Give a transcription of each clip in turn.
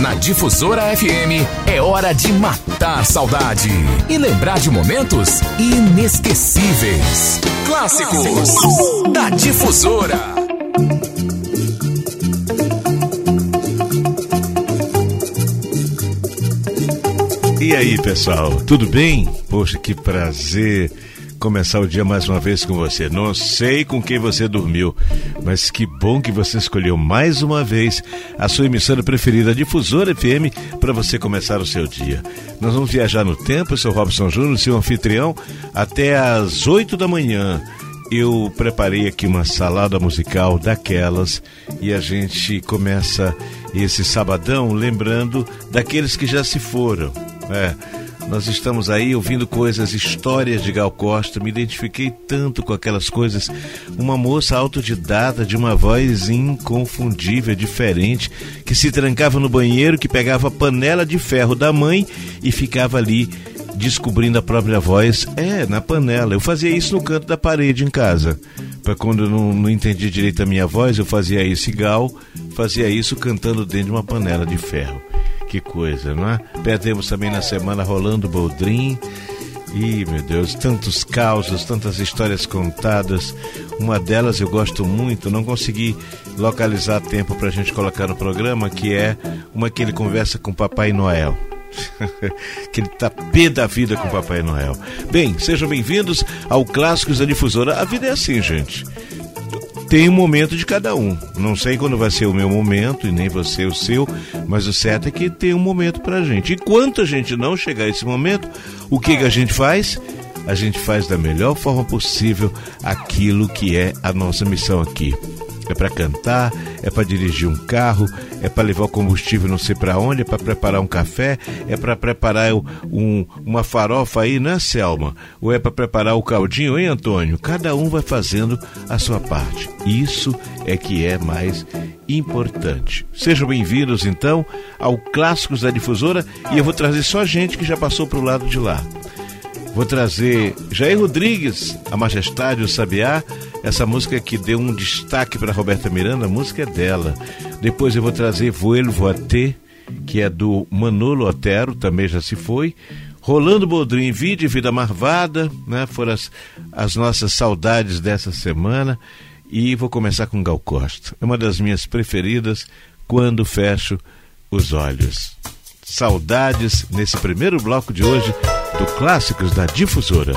Na Difusora FM é hora de matar saudade e lembrar de momentos inesquecíveis. Clássicos da Difusora. E aí, pessoal, tudo bem? Poxa, que prazer começar o dia mais uma vez com você. Não sei com quem você dormiu, mas que bom que você escolheu mais uma vez a sua emissora preferida, Difusora FM, para você começar o seu dia. Nós vamos viajar no tempo, eu sou Robson Júnior, seu anfitrião, até às 8 da manhã. Eu preparei aqui uma salada musical daquelas e a gente começa esse sabadão lembrando daqueles que já se foram. É, nós estamos aí ouvindo coisas, histórias de Gal Costa. Me identifiquei tanto com aquelas coisas. Uma moça autodidata, de uma voz inconfundível, diferente, que se trancava no banheiro, que pegava a panela de ferro da mãe e ficava ali descobrindo a própria voz. É, na panela. Eu fazia isso no canto da parede em casa. Para quando eu não, não entendia direito a minha voz, eu fazia isso igual, fazia isso cantando dentro de uma panela de ferro. Que coisa, não é? Perdemos também na semana Rolando Boldrin. E, meu Deus, tantos causos, tantas histórias contadas. Uma delas eu gosto muito, não consegui localizar tempo para a gente colocar no programa, que é uma que ele conversa com Papai Noel. que ele tá pé da vida com Papai Noel. Bem, sejam bem-vindos ao Clássicos da Difusora. A vida é assim, gente tem um momento de cada um. Não sei quando vai ser o meu momento e nem você o seu, mas o certo é que tem um momento pra gente. Enquanto a gente não chegar a esse momento, o que, que a gente faz? A gente faz da melhor forma possível aquilo que é a nossa missão aqui é para cantar, é para dirigir um carro, é para levar o combustível não sei para onde, é para preparar um café, é para preparar um, uma farofa aí, né, Selma? Ou é para preparar o caldinho, hein, Antônio? Cada um vai fazendo a sua parte. Isso é que é mais importante. Sejam bem-vindos, então, ao Clássicos da Difusora e eu vou trazer só gente que já passou para o lado de lá. Vou trazer Jair Rodrigues, A Majestade, o Sabiá, essa música que deu um destaque para Roberta Miranda, a música é dela. Depois eu vou trazer Vuelvo a T, que é do Manolo Otero, também já se foi. Rolando Bodrim, Vida Vida Marvada, né? Foram as, as nossas saudades dessa semana. E vou começar com Gal Costa. É uma das minhas preferidas quando fecho os olhos. Saudades nesse primeiro bloco de hoje do Clássicos da Difusora.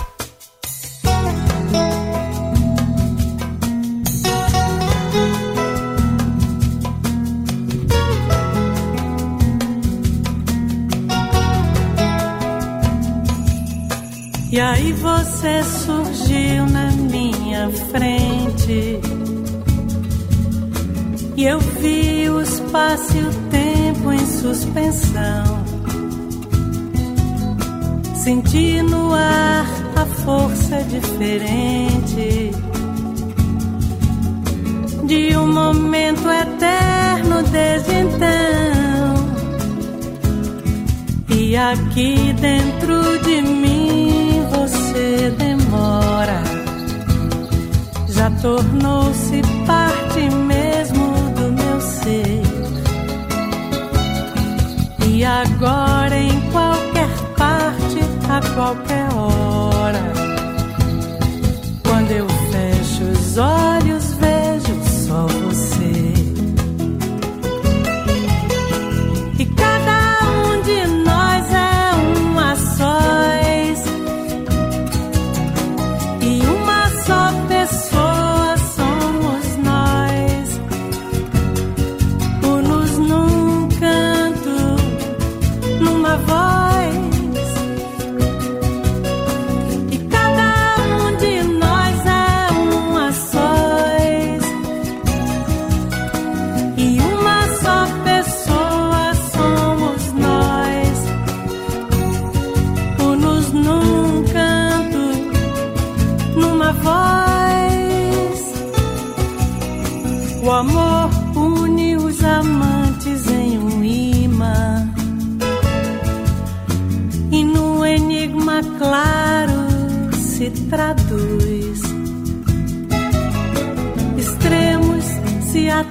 E aí você surgiu na minha frente. E eu vi o espaço e o tempo em suspensão. Senti no ar a força diferente de um momento eterno desde então. E aqui dentro de mim você demora, já tornou-se parte mesmo do meu ser. E agora em qualquer a qualquer hora. Quando eu fecho os olhos,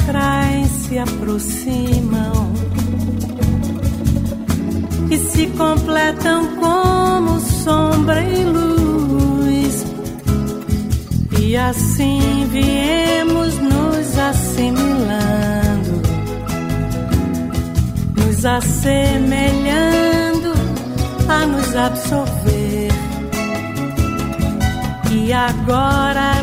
Extremos se aproximam. se completam como sombra e luz. E assim viemos nos assimilando, nos assemelhando a nos absorver. E agora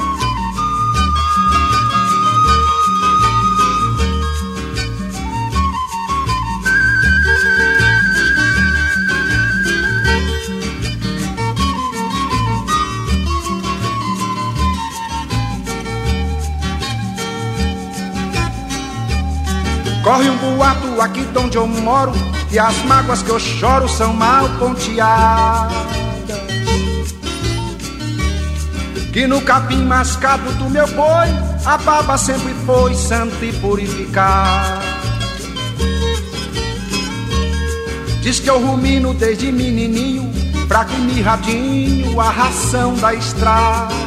Corre um boato aqui de onde eu moro E as mágoas que eu choro são mal ponteadas. Que no capim mascado do meu boi A baba sempre foi santa e purificada. Diz que eu rumino desde menininho Fraco e mirradinho a ração da estrada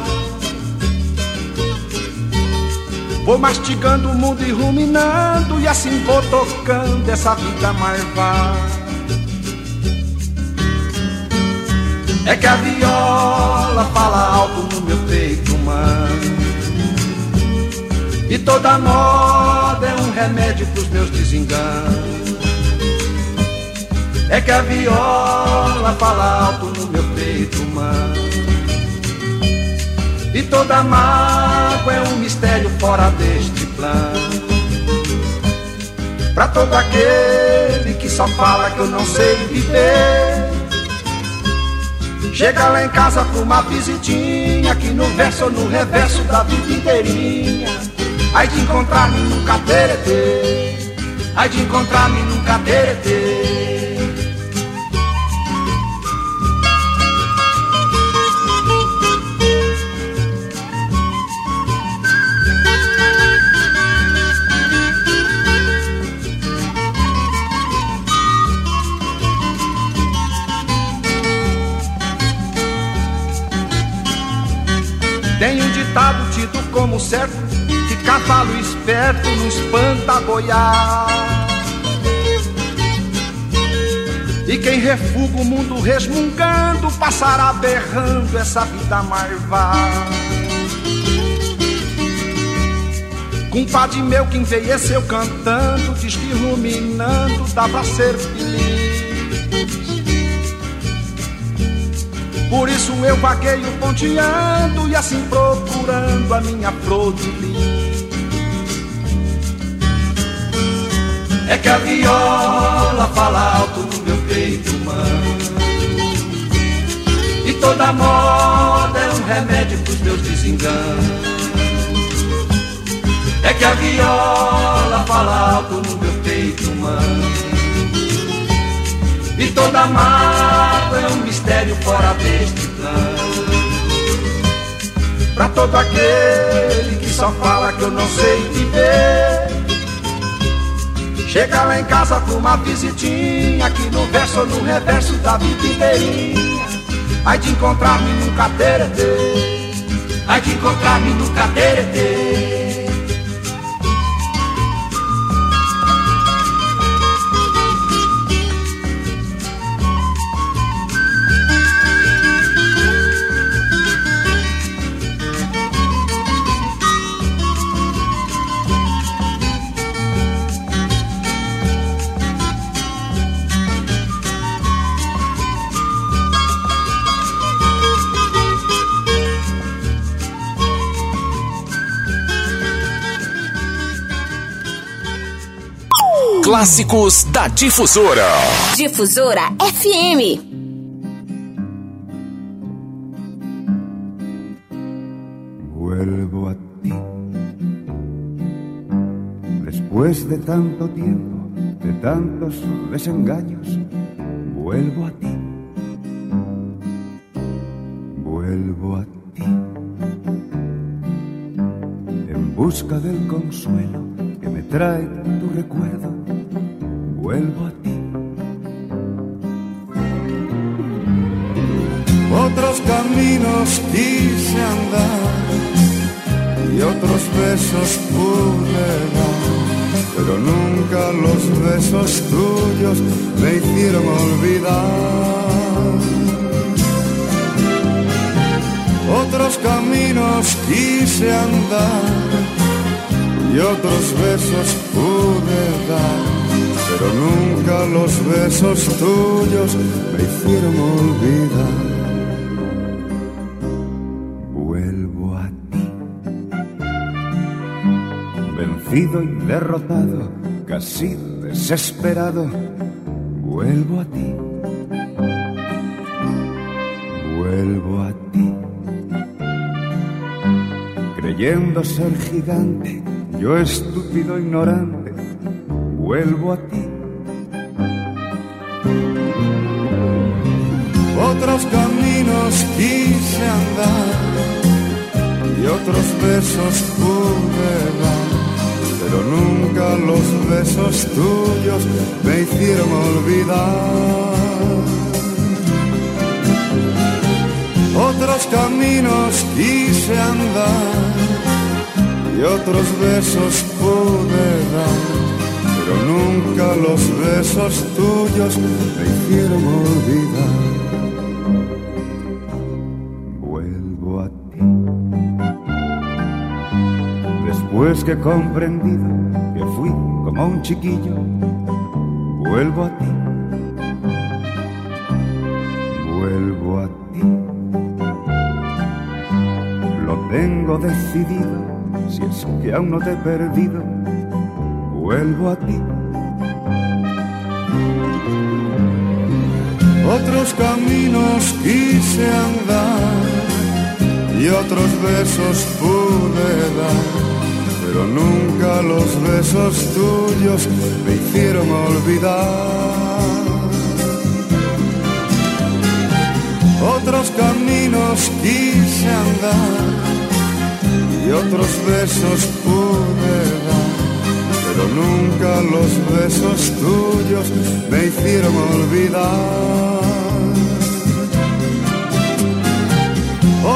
Vou mastigando o mundo e ruminando E assim vou tocando essa vida marvada É que a viola fala alto no meu peito humano E toda moda é um remédio pros meus desenganos. É que a viola fala alto E toda mágoa é um mistério fora deste plano. Pra todo aquele que só fala que eu não sei viver. Chega lá em casa pra uma visitinha Aqui no verso ou no reverso da vida inteirinha. Aí de encontrar-me num cateretê. Aí de encontrar-me num cateretê tido como certo Que cavalo esperto não espanta boiar. E quem refuga o mundo resmungando Passará berrando essa vida marvada Compadre meu que envelheceu cantando Diz que ruminando dava ser feliz Por isso eu vagueio ponteando e assim procurando a minha flor de. É que a viola fala alto no meu peito humano E toda moda é um remédio pros meus desenganos É que a viola fala alto no meu peito humano e toda mágoa é um mistério fora Pra todo aquele que só fala que eu não sei viver. Chega lá em casa com uma visitinha Aqui no verso ou no reverso da vida inteirinha Ai de encontrar-me num cateretê Ai de encontrar-me num cateretê Clássicos da Difusora. Difusora FM. Vuelvo a ti. Después de tanto tiempo, de tantos desengaños, vuelvo a ti. Vuelvo a ti. En busca del consuelo que me trae tu recuerdo, vuelvo a ti. Otros caminos quise andar y otros besos pude dar, pero nunca los besos tuyos me hicieron olvidar. Otros caminos quise andar y otros besos pude dar, pero nunca los besos tuyos me hicieron olvidar. Vuelvo a ti, vencido y derrotado, casi desesperado, vuelvo a ti. Vuelvo a ti, creyendo ser gigante, yo estúpido ignorante, vuelvo a ti. Caminos quise andar y otros besos pude dar, pero nunca los besos tuyos me hicieron olvidar. Otros caminos quise andar y otros besos pude dar, pero nunca los besos tuyos me hicieron olvidar. Después que he comprendido que fui como un chiquillo, vuelvo a ti. Vuelvo a ti. Lo tengo decidido, si es que aún no te he perdido, vuelvo a ti. Otros caminos quise andar y otros besos pude dar, pero nunca los besos tuyos me hicieron olvidar. Otros caminos quise andar y otros besos pude dar, pero nunca los besos tuyos me hicieron olvidar.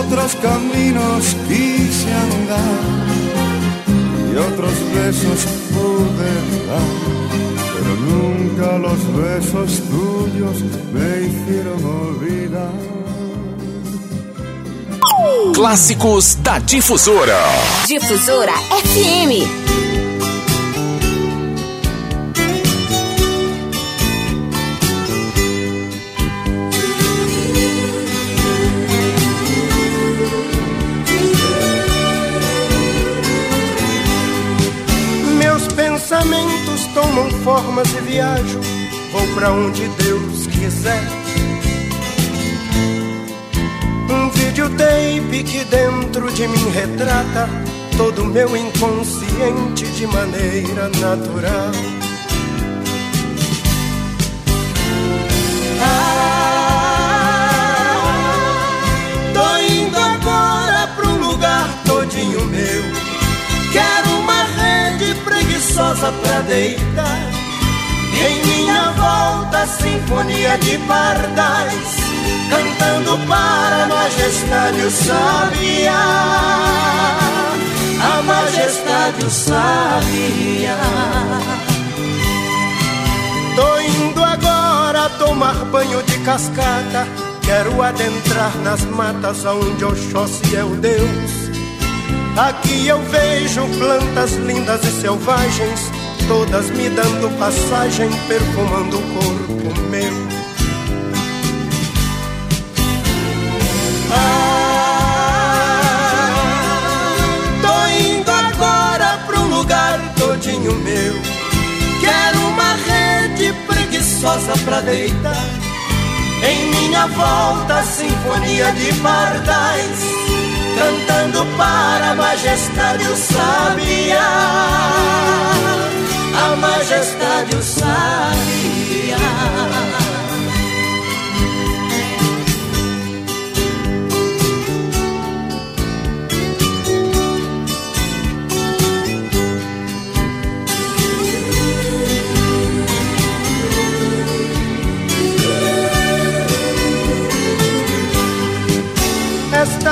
Otros caminos quise andar y otros besos pude dar, pero nunca los besos tuyos me hicieron olvidar. Clássicos da Difusora. Difusora FM. Tomam formas e viajo, vou pra onde Deus quiser. Um videotape que dentro de mim retrata todo o meu inconsciente de maneira natural. Preguiçosa pra deitar. Em minha volta, sinfonia de pardais, cantando para a majestade o sabiá. A majestade o sabiá. Tô indo agora tomar banho de cascata. Quero adentrar nas matas onde Oxóssi é o Deus. Aqui eu vejo plantas lindas e selvagens, todas me dando passagem, perfumando o corpo meu. Ah, tô indo agora um lugar todinho meu. Quero uma pra deitar. Em minha volta, sinfonia de pardais, cantando para a majestade o sabiá. A majestade o sabiá.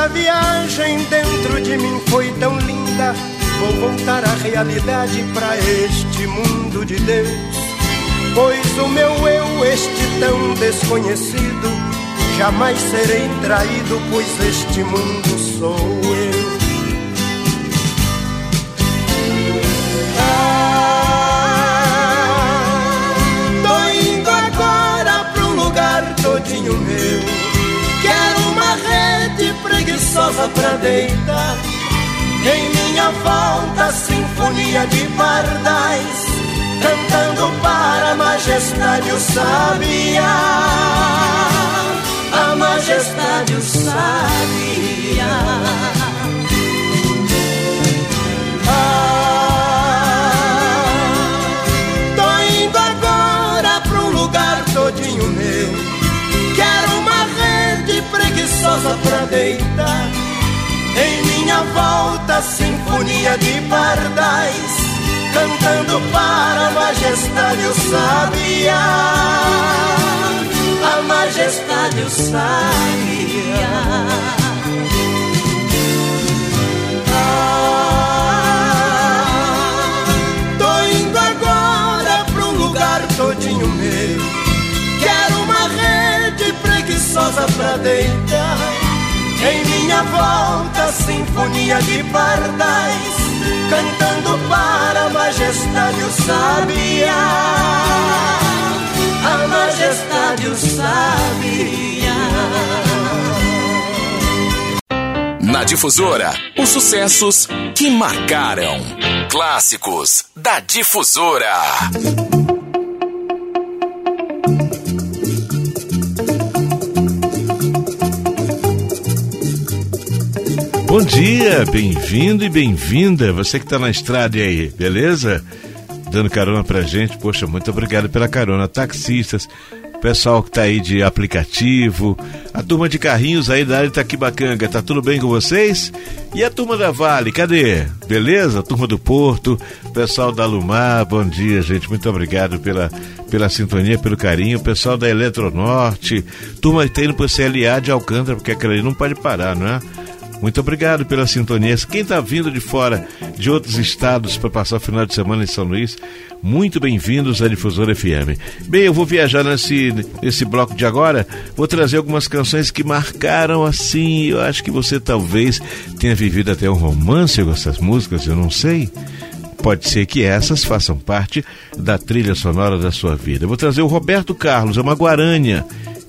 Esta viagem dentro de mim foi tão linda. Vou voltar à realidade para este mundo de Deus. Pois o meu eu, este tão desconhecido, jamais serei traído, pois este mundo sou eu. Ah, tô indo agora um lugar todinho meu. Uma rede preguiçosa pra deitar. Em minha volta, sinfonia de pardais, cantando para a majestade o sabiá. A majestade o sabiá. Ah, tô indo agora pra um lugar todinho meu. Preguiçosa pra deitar. Em minha volta, sinfonia de pardais, cantando para a majestade o sabiá. A majestade o sabiá. Ah, tô indo agora pra um lugar todinho meu. Preguiçosa pra deitar. Em minha volta, sinfonia de pardais, cantando para a majestade o sabiá. A majestade o sabiá. Na Difusora, os sucessos que marcaram. Clássicos da Difusora. Bom dia, bem-vindo e bem-vinda. Você que está na estrada aí, beleza? Dando carona pra gente. Poxa, muito obrigado pela carona. Taxistas, pessoal que tá aí de aplicativo, a turma de carrinhos aí da área de Taquibacanga, tá tudo bem com vocês? E a turma da Vale, cadê? Beleza? Turma do Porto, pessoal da Lumar, bom dia, gente. Muito obrigado pela, pela sintonia, pelo carinho. Pessoal da Eletronorte, turma que tá indo pro CLA de Alcântara, porque aquela ali não pode parar, não é? Muito obrigado pela sintonia. Quem está vindo de fora de outros estados para passar o final de semana em São Luís, muito bem-vindos à Difusora FM. Bem, eu vou viajar nesse, nesse bloco de agora, vou trazer algumas canções que marcaram assim. Eu acho que você talvez tenha vivido até um romance com essas músicas, eu não sei. Pode ser que essas façam parte da trilha sonora da sua vida. Eu vou trazer o Roberto Carlos, é uma Guarânia,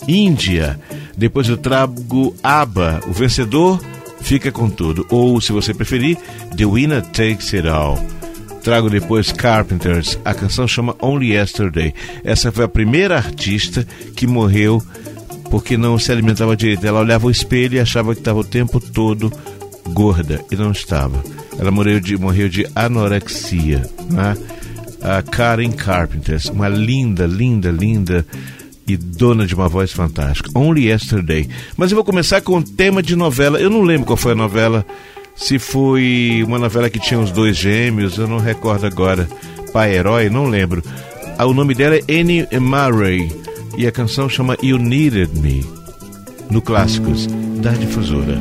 Índia. Depois eu trago ABBA, o vencedor Fica com tudo. Ou, se você preferir, The Winner Takes It All. Trago depois Carpenters. A canção chama Only Yesterday. Essa foi a primeira artista que morreu porque não se alimentava direito. Ela olhava o espelho e achava que estava o tempo todo gorda e não estava. Ela morreu de, morreu de anorexia. Né? A Karen Carpenters, uma linda, linda, linda e dona de uma voz fantástica. Only Yesterday. Mas eu vou começar com um tema de novela. Eu não lembro qual foi a novela. Se foi uma novela que tinha os dois gêmeos, eu não recordo agora. Pai Herói, não lembro. Ah, o nome dela é Annie Murray e a canção chama You Needed Me. No Clássicos, da Difusora.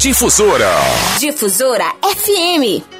Difusora. Difusora FM.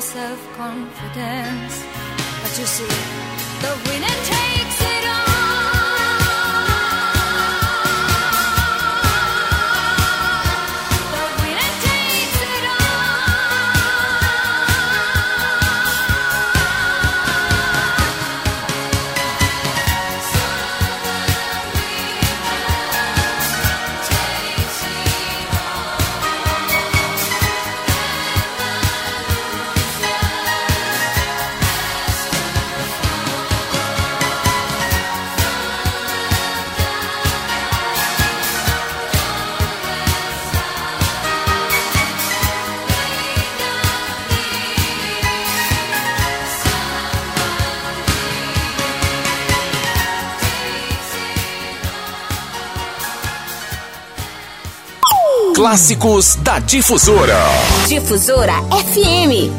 Self confidence. But you see, the winner takes Clássicos da Difusora. Difusora FM.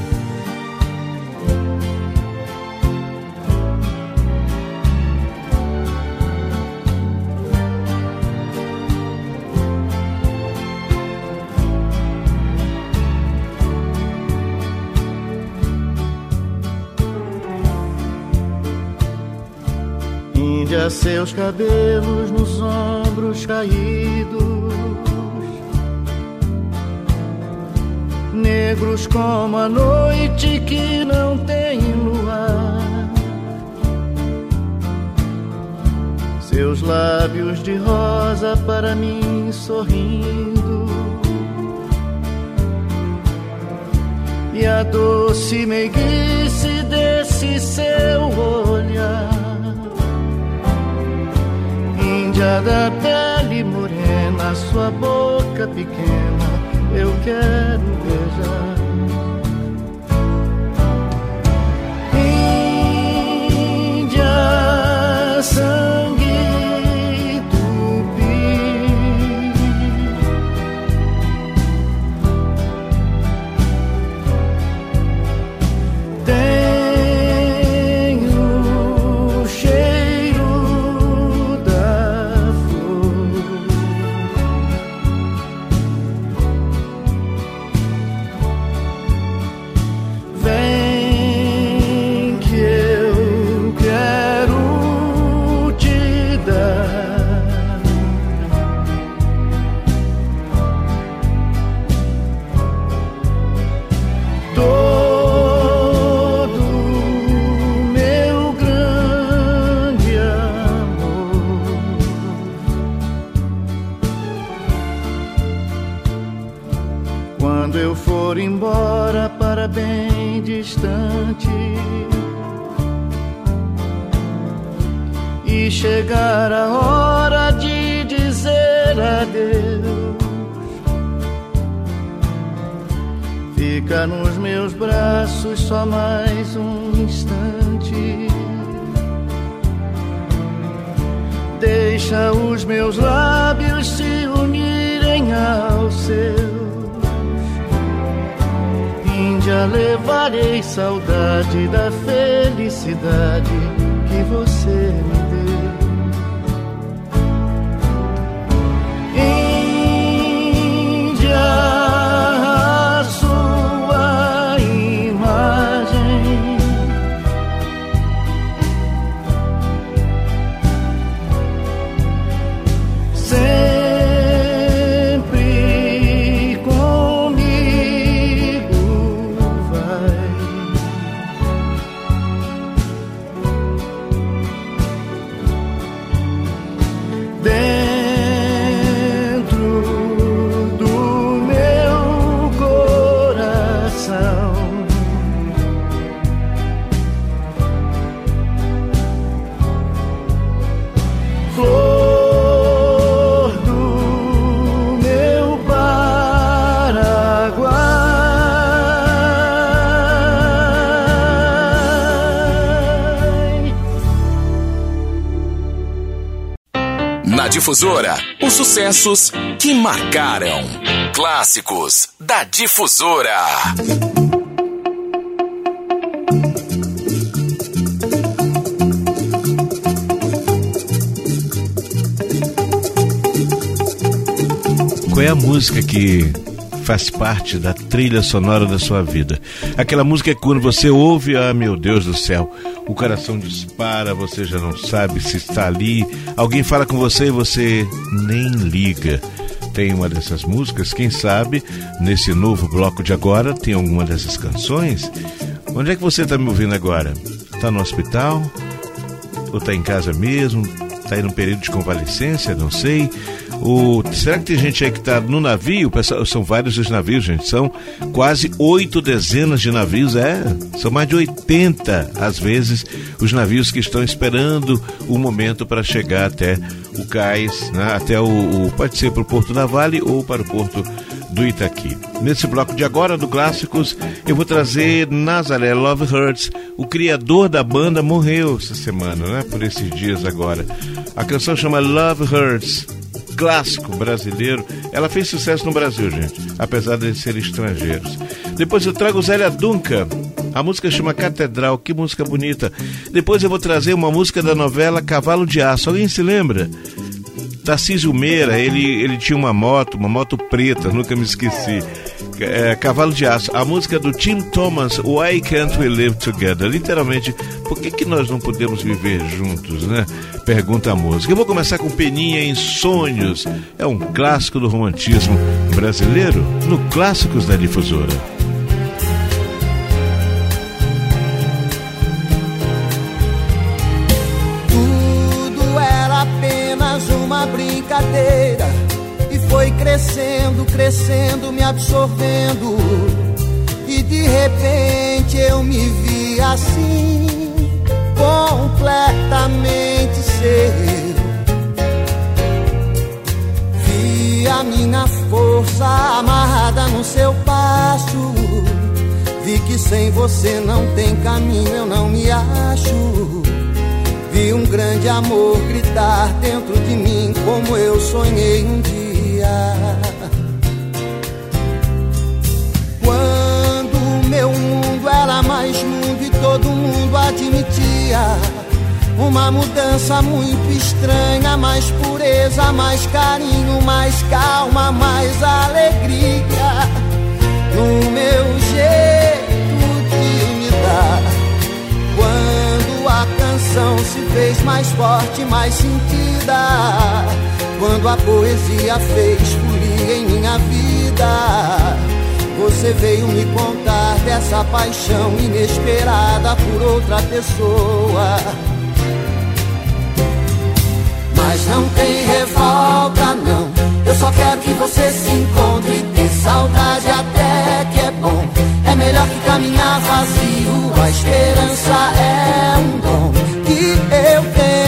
Índia, seus cabelos nos ombros caídos, negros como a noite que não tem luar. Seus lábios de rosa para mim sorrindo. E a doce meiguice desse seu olhar. Índia da pele morena, sua boca pequena, eu quero beijar. Índia, sangue braços só mais um instante. Deixa os meus lábios se unirem aos seus. Índia, levarei saudade da felicidade que você me deu. Difusora, os sucessos que marcaram. Clássicos da Difusora. Qual é a música que faz parte da trilha sonora da sua vida. Aquela música é quando você ouve, ah meu Deus do céu, o coração dispara, você já não sabe se está ali, alguém fala com você e você nem liga. Tem uma dessas músicas, quem sabe, nesse novo bloco de agora, tem alguma dessas canções? Onde é que você está me ouvindo agora? Está no hospital? Ou está em casa mesmo? Está aí num período de convalescência? Não sei. O, será que tem gente aí que está no navio? São vários os navios, gente. São quase oito dezenas de navios. É, são mais de 80, às vezes, os navios que estão esperando o momento para chegar até o cais, né? até o, o pode ser para o Porto da Vale ou para o Porto do Itaqui. Nesse bloco de agora do Clássicos, eu vou trazer Nazaré Love Hurts. O criador da banda morreu essa semana, né? Por esses dias agora. A canção chama Love Hurts clássico brasileiro. Ela fez sucesso no Brasil, gente, apesar de serem estrangeiros. Depois eu trago Zélia Duncan. A música chama Catedral, que música bonita. Depois eu vou trazer uma música da novela Cavalo de Aço. Alguém se lembra? Tarcísio Meira, ele, ele tinha uma moto, uma moto preta, nunca me esqueci. É, Cavalo de Aço, a música do Tim Thomas, Why Can't We Live Together? Literalmente, por que, que nós não podemos viver juntos, né? Pergunta a música. Eu vou começar com Peninha em Sonhos. É um clássico do romantismo brasileiro no Clássicos da Difusora. brincadeira e foi crescendo, crescendo, me absorvendo. E de repente eu me vi assim, completamente seu. Vi a minha força amarrada no seu passo. Vi que sem você não tem caminho, eu não me acho. Vi um grande amor gritar dentro de mim como eu sonhei um dia. Quando meu mundo era mais mundo e todo mundo admitia uma mudança muito estranha, mais pureza, mais carinho, mais calma, mais alegria no meu jeito de me dar a canção se fez mais forte, mais sentida. Quando a poesia fez folia em minha vida. Você veio me contar dessa paixão inesperada por outra pessoa. Mas não tem revolta, não. Eu só quero que você se encontre. Ter saudade até que é bom. É melhor que caminhar vazio. A esperança é um dom que eu tenho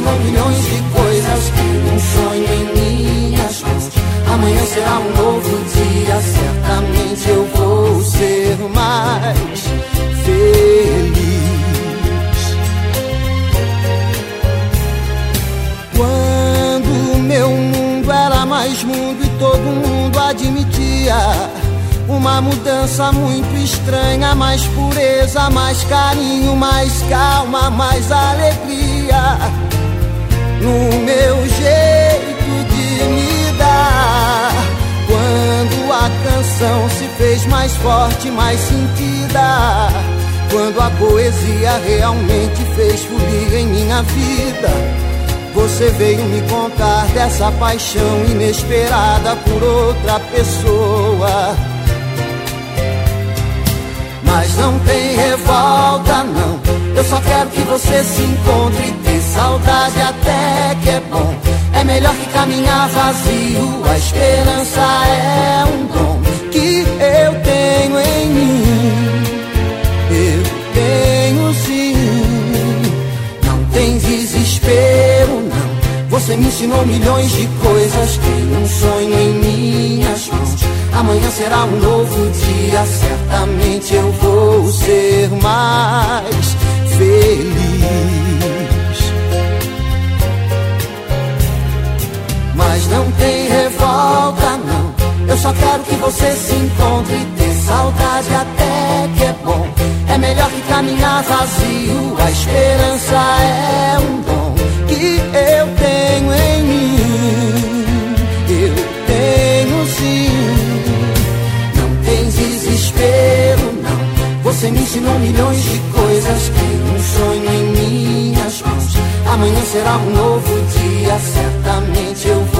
ensinou milhões de coisas um sonho em minhas mãos. Amanhã será um novo dia, certamente eu vou ser mais feliz. meu mundo era mais mundo e todo mundo admitia uma mudança muito estranha, mais pureza, mais carinho, mais calma, mais alegria no meu jeito de me dar. Quando a canção se fez mais forte, mais sentida, quando a poesia realmente fez folia em minha vida. Você veio me contar dessa paixão inesperada por outra pessoa. Mas não tem revolta, não. Eu só quero que você se encontre ter saudade até que é bom. É melhor que caminhar vazio. A esperança é um dom que eu tenho em mim. Eu tenho sim. Não tem desespero você me ensinou milhões de coisas, tem um sonho em minhas mãos. Amanhã será um novo dia, certamente eu vou ser mais feliz. Mas não tem revolta, não. Eu só quero que você se encontre e ter saudade até que é bom. É melhor que caminhar vazio, a esperança é um dom. imaginou milhões de coisas que um sonho em minhas mãos. Amanhã será um novo dia, certamente eu vou.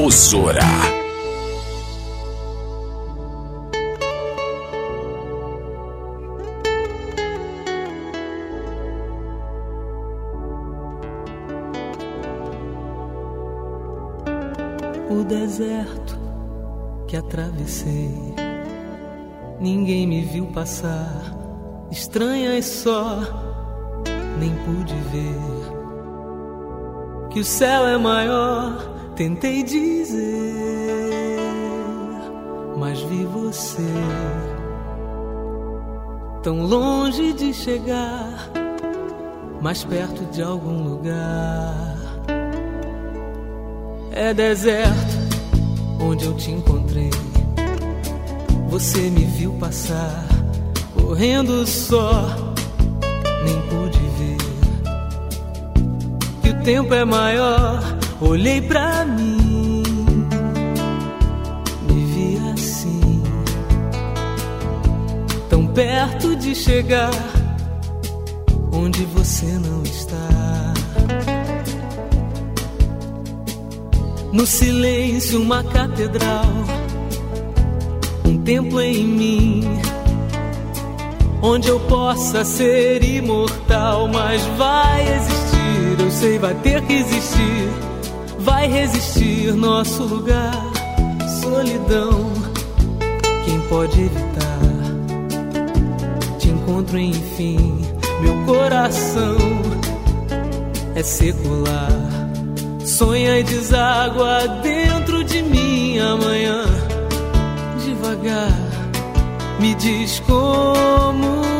Difusora. O deserto que atravessei, ninguém me viu passar, estranha e só, nem pude ver que o céu é maior Tentei dizer, mas vi você tão longe de chegar, mais perto de algum lugar. É deserto onde eu te encontrei. Você me viu passar, correndo só, nem pude ver que o tempo é maior. Olhei pra de chegar onde você não está. No silêncio, uma catedral, um templo em mim, onde eu possa ser imortal. Mas vai existir, eu sei, vai ter que existir, vai resistir nosso lugar, solidão. Quem pode evitar? Encontro enfim, meu coração é secular sonha e deságua dentro de mim amanhã. Devagar, me diz como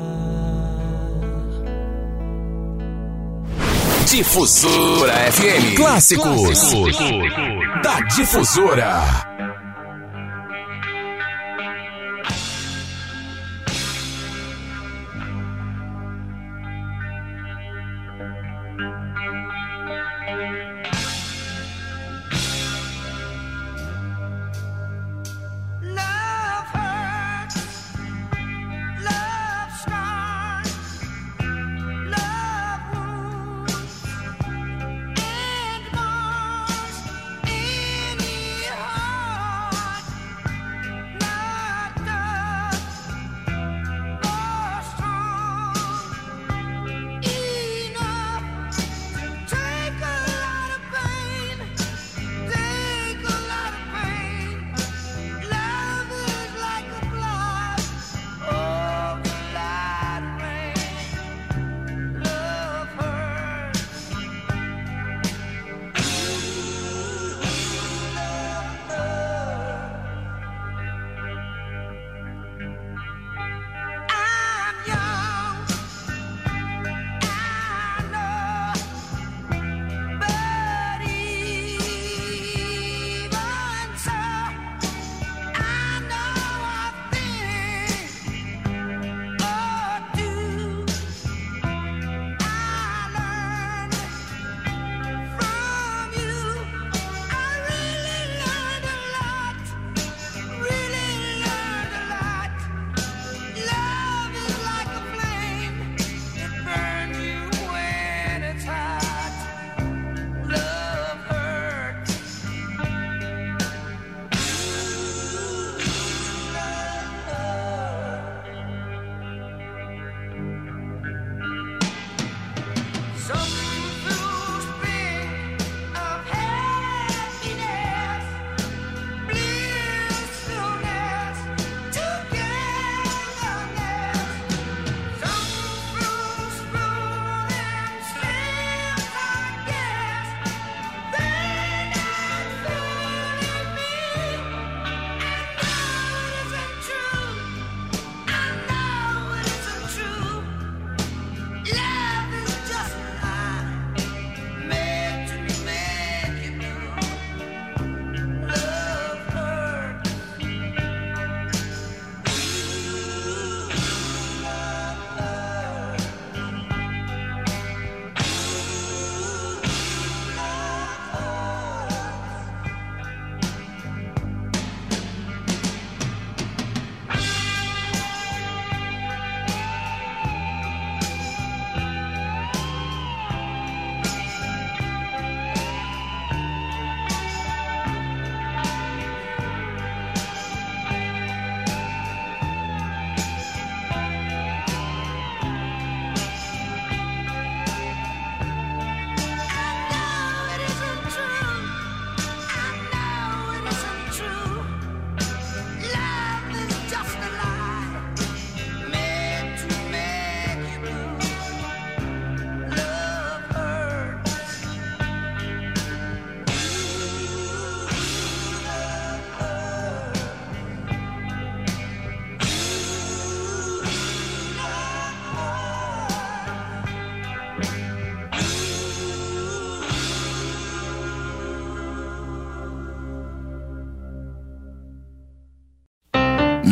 Difusora FM. Clássicos. Da Difusora.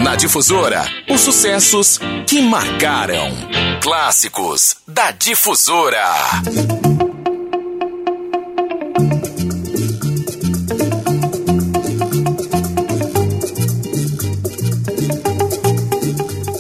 Na Difusora, os sucessos que marcaram. Clássicos da Difusora.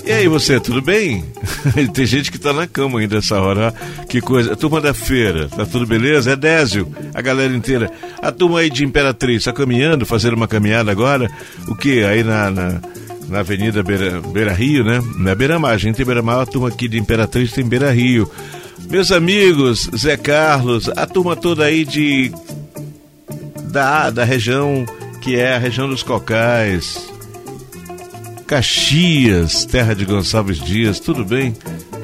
E aí, você, tudo bem? Tem gente que tá na cama ainda essa hora. Que coisa. A turma da feira, tá tudo beleza? É Désio, a galera inteira. A turma aí de Imperatriz, tá caminhando, fazendo uma caminhada agora? O que? Aí na, na, na Avenida Beira, Beira Rio, né? Na Beira Mar, a gente tem Beira Mar, a turma aqui de Imperatriz tem Beira Rio. Meus amigos, Zé Carlos, a turma toda aí de. da, da região que é a região dos Cocais. Caxias, terra de Gonçalves Dias, tudo bem?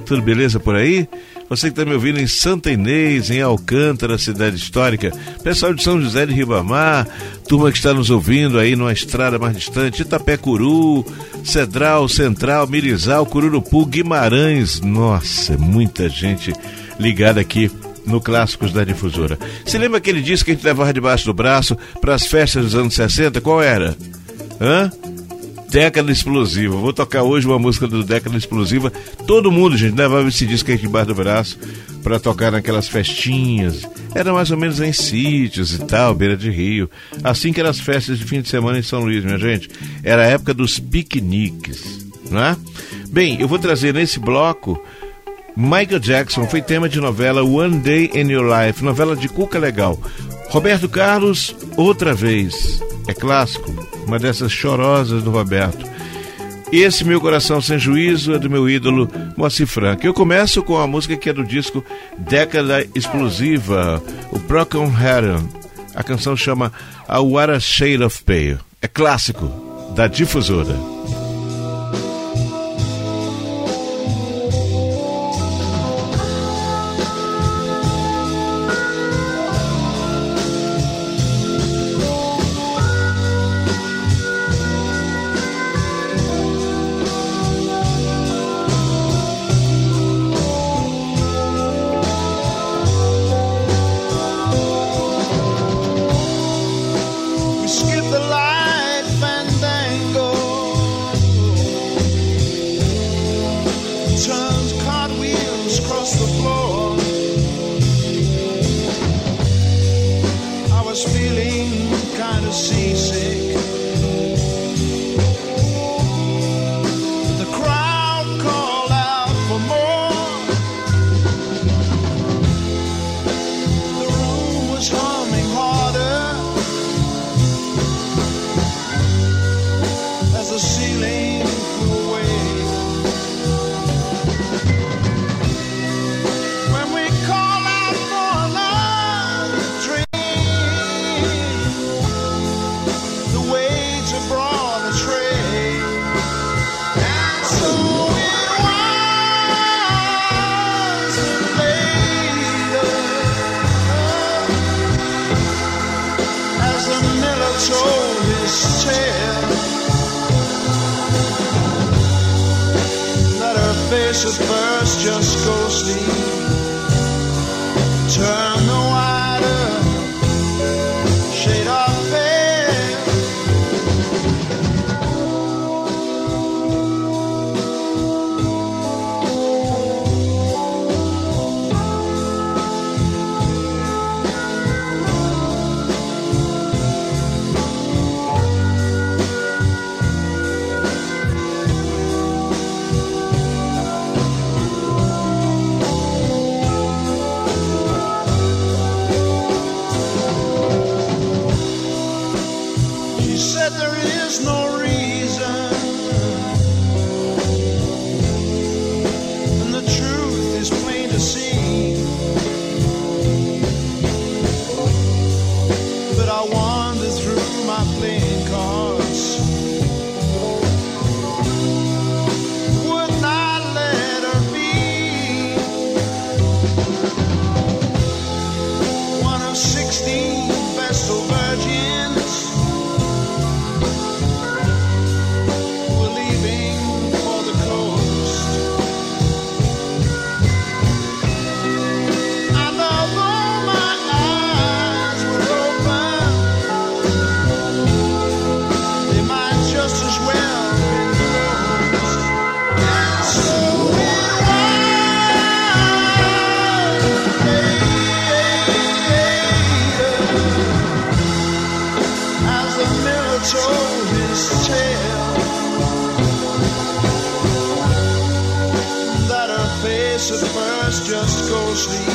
Tudo beleza por aí? Você que está me ouvindo em Santa Inês, em Alcântara, cidade histórica, pessoal de São José de Ribamar, turma que está nos ouvindo aí numa estrada mais distante, Itapecuru, Cedral, Central, Mirizal, Cururupu, Guimarães, nossa, é muita gente ligada aqui no Clássicos da Difusora. Se lembra aquele disco que a gente levava debaixo do braço para as festas dos anos 60? Qual era? Hã? Década Explosiva. Vou tocar hoje uma música do Década Explosiva. Todo mundo, gente, levava esse disco aí debaixo do braço para tocar naquelas festinhas. Era mais ou menos em sítios e tal, beira de rio. Assim que eram as festas de fim de semana em São Luís, minha gente. Era a época dos piqueniques, não é? Bem, eu vou trazer nesse bloco Michael Jackson foi tema de novela One Day in Your Life, novela de Cuca Legal. Roberto Carlos, outra vez. É clássico, uma dessas chorosas do Roberto. Esse Meu Coração Sem Juízo é do meu ídolo Moacir Franco. Eu começo com a música que é do disco Década Explosiva, o Broken Heron. A canção chama A What a Shade of Pale. É clássico da difusora. playing cards. ghostly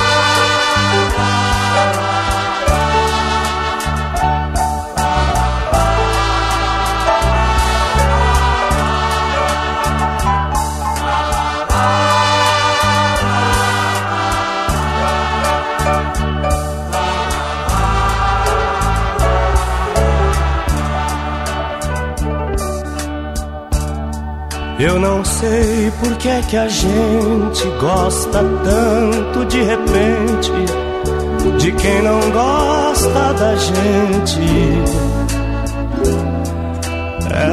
Sei por que é que a gente gosta tanto de repente de quem não gosta da gente.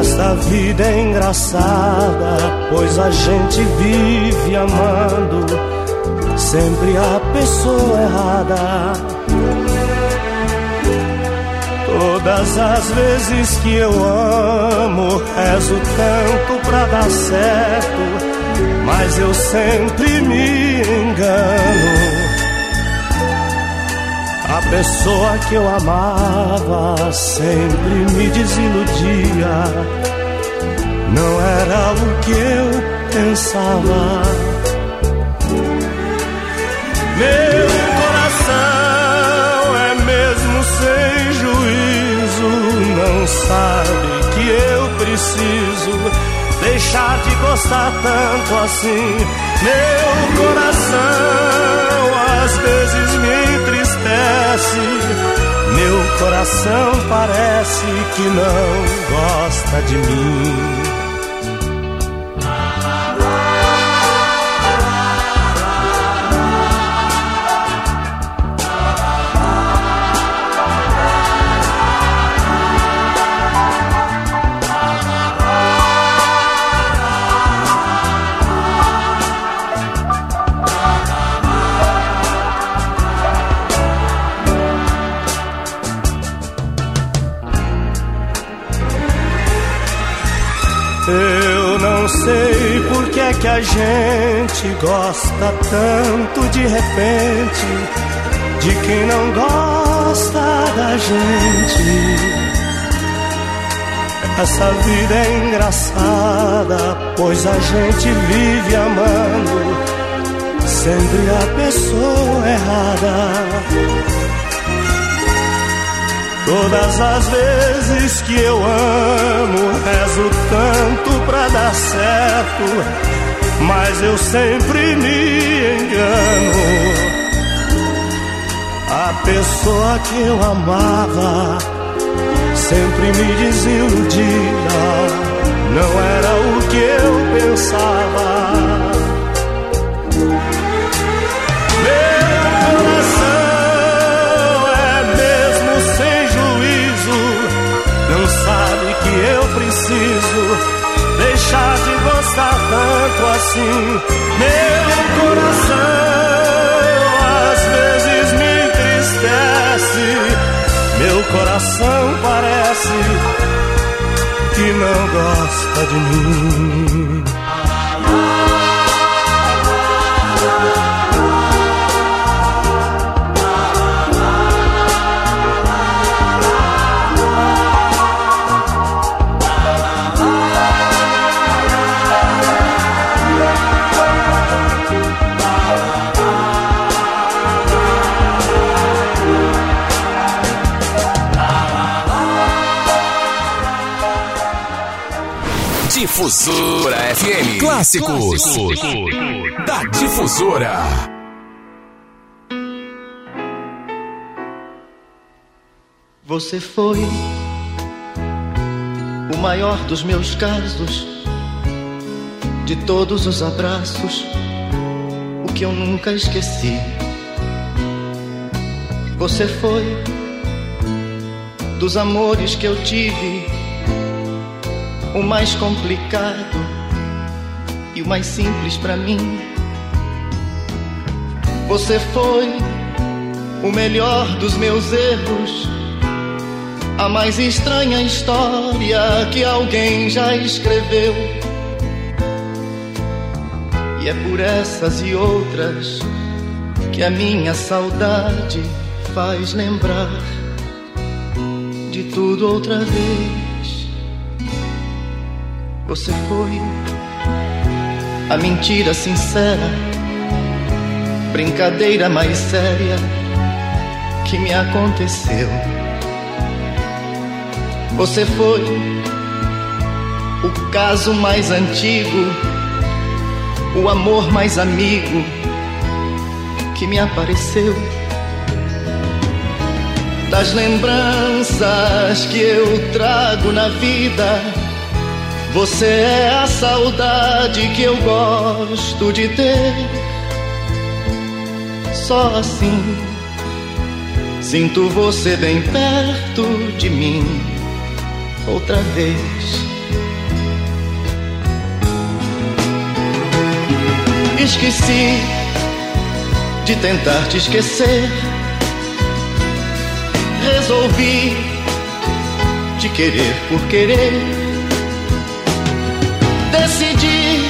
Essa vida é engraçada, pois a gente vive amando sempre a pessoa errada. Todas as vezes que eu amo, rezo tanto pra dar certo, mas eu sempre me engano. A pessoa que eu amava sempre me desiludia, não era o que eu pensava. Meu coração é mesmo sem juízo, não sabe que eu preciso deixar de gostar tanto assim. Meu coração às vezes me entristece, meu coração parece que não gosta de mim. Que a gente gosta tanto de repente de quem não gosta da gente. Essa vida é engraçada, pois a gente vive amando sempre a pessoa errada. Todas as vezes que eu amo, rezo tanto pra dar certo, mas eu sempre me engano. A pessoa que eu amava sempre me desiludia, não era o que eu pensava. Meu coração é mesmo sem juízo, não sabe que eu preciso deixar de gostar tanto assim. Meu coração às vezes me entristece, meu coração parece que não gosta de mim. Difusora FM. Clássicos da Difusora. Você foi o maior dos meus casos, de todos os abraços, o que eu nunca esqueci. Você foi dos amores que eu tive o mais complicado e o mais simples para mim. Você foi o melhor dos meus erros, a mais estranha história que alguém já escreveu. E é por essas e outras que a minha saudade faz lembrar de tudo outra vez. Você foi a mentira sincera, brincadeira mais séria que me aconteceu. Você foi o caso mais antigo, o amor mais amigo que me apareceu. Das lembranças que eu trago na vida, você é a saudade que eu gosto de ter. Só assim sinto você bem perto de mim outra vez. Esqueci de tentar te esquecer. Resolvi te querer por querer. Decidi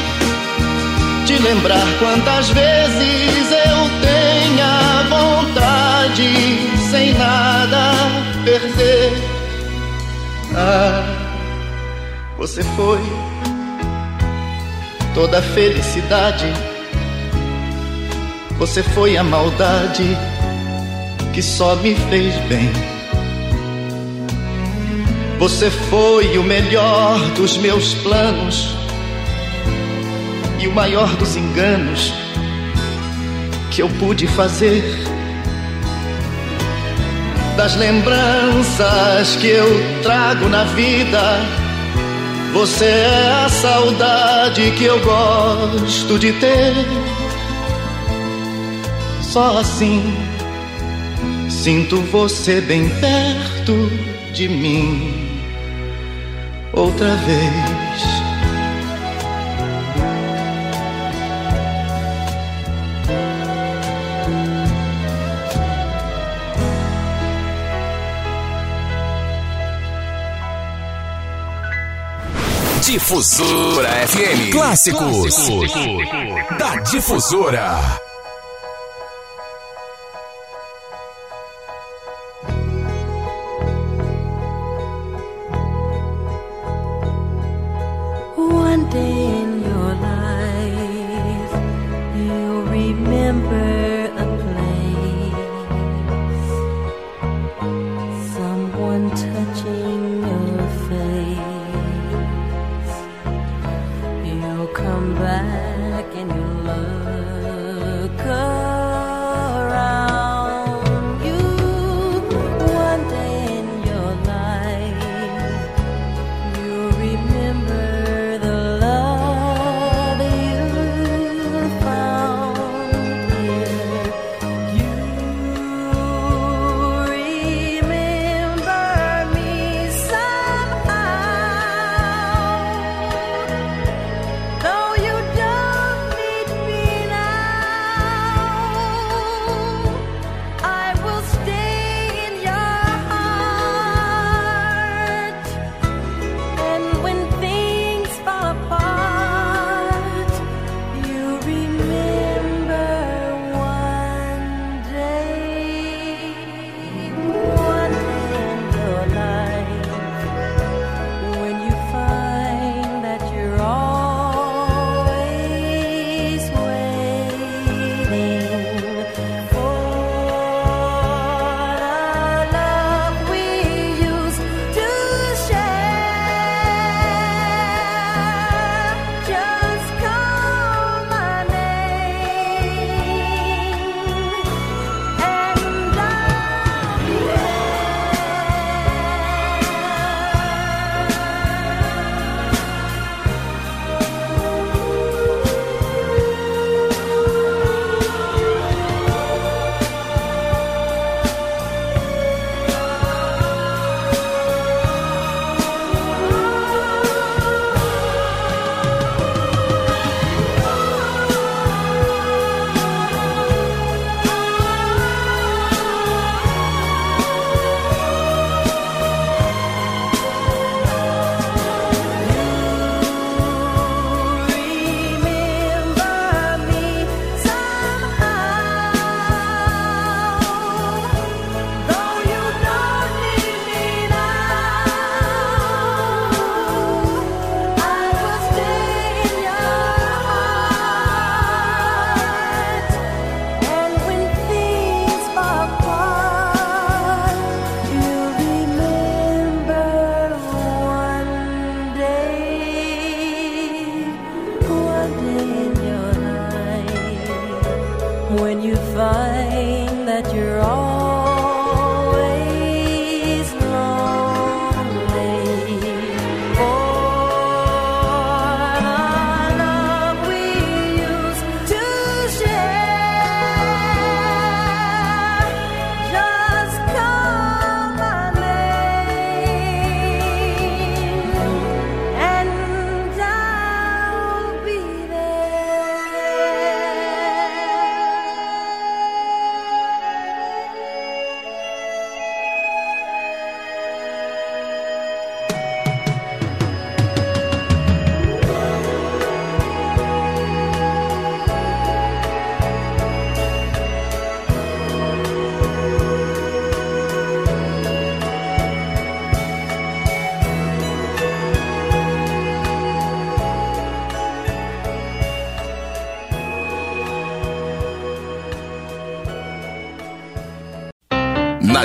te lembrar quantas vezes eu tenha vontade sem nada perder. Ah, você foi toda a felicidade você foi a maldade que só me fez bem. Você foi o melhor dos meus planos e o maior dos enganos que eu pude fazer. Das lembranças que eu trago na vida, você é a saudade que eu gosto de ter. Só assim sinto você bem perto de mim outra vez. Difusora FM. Clássicos. Da Difusora.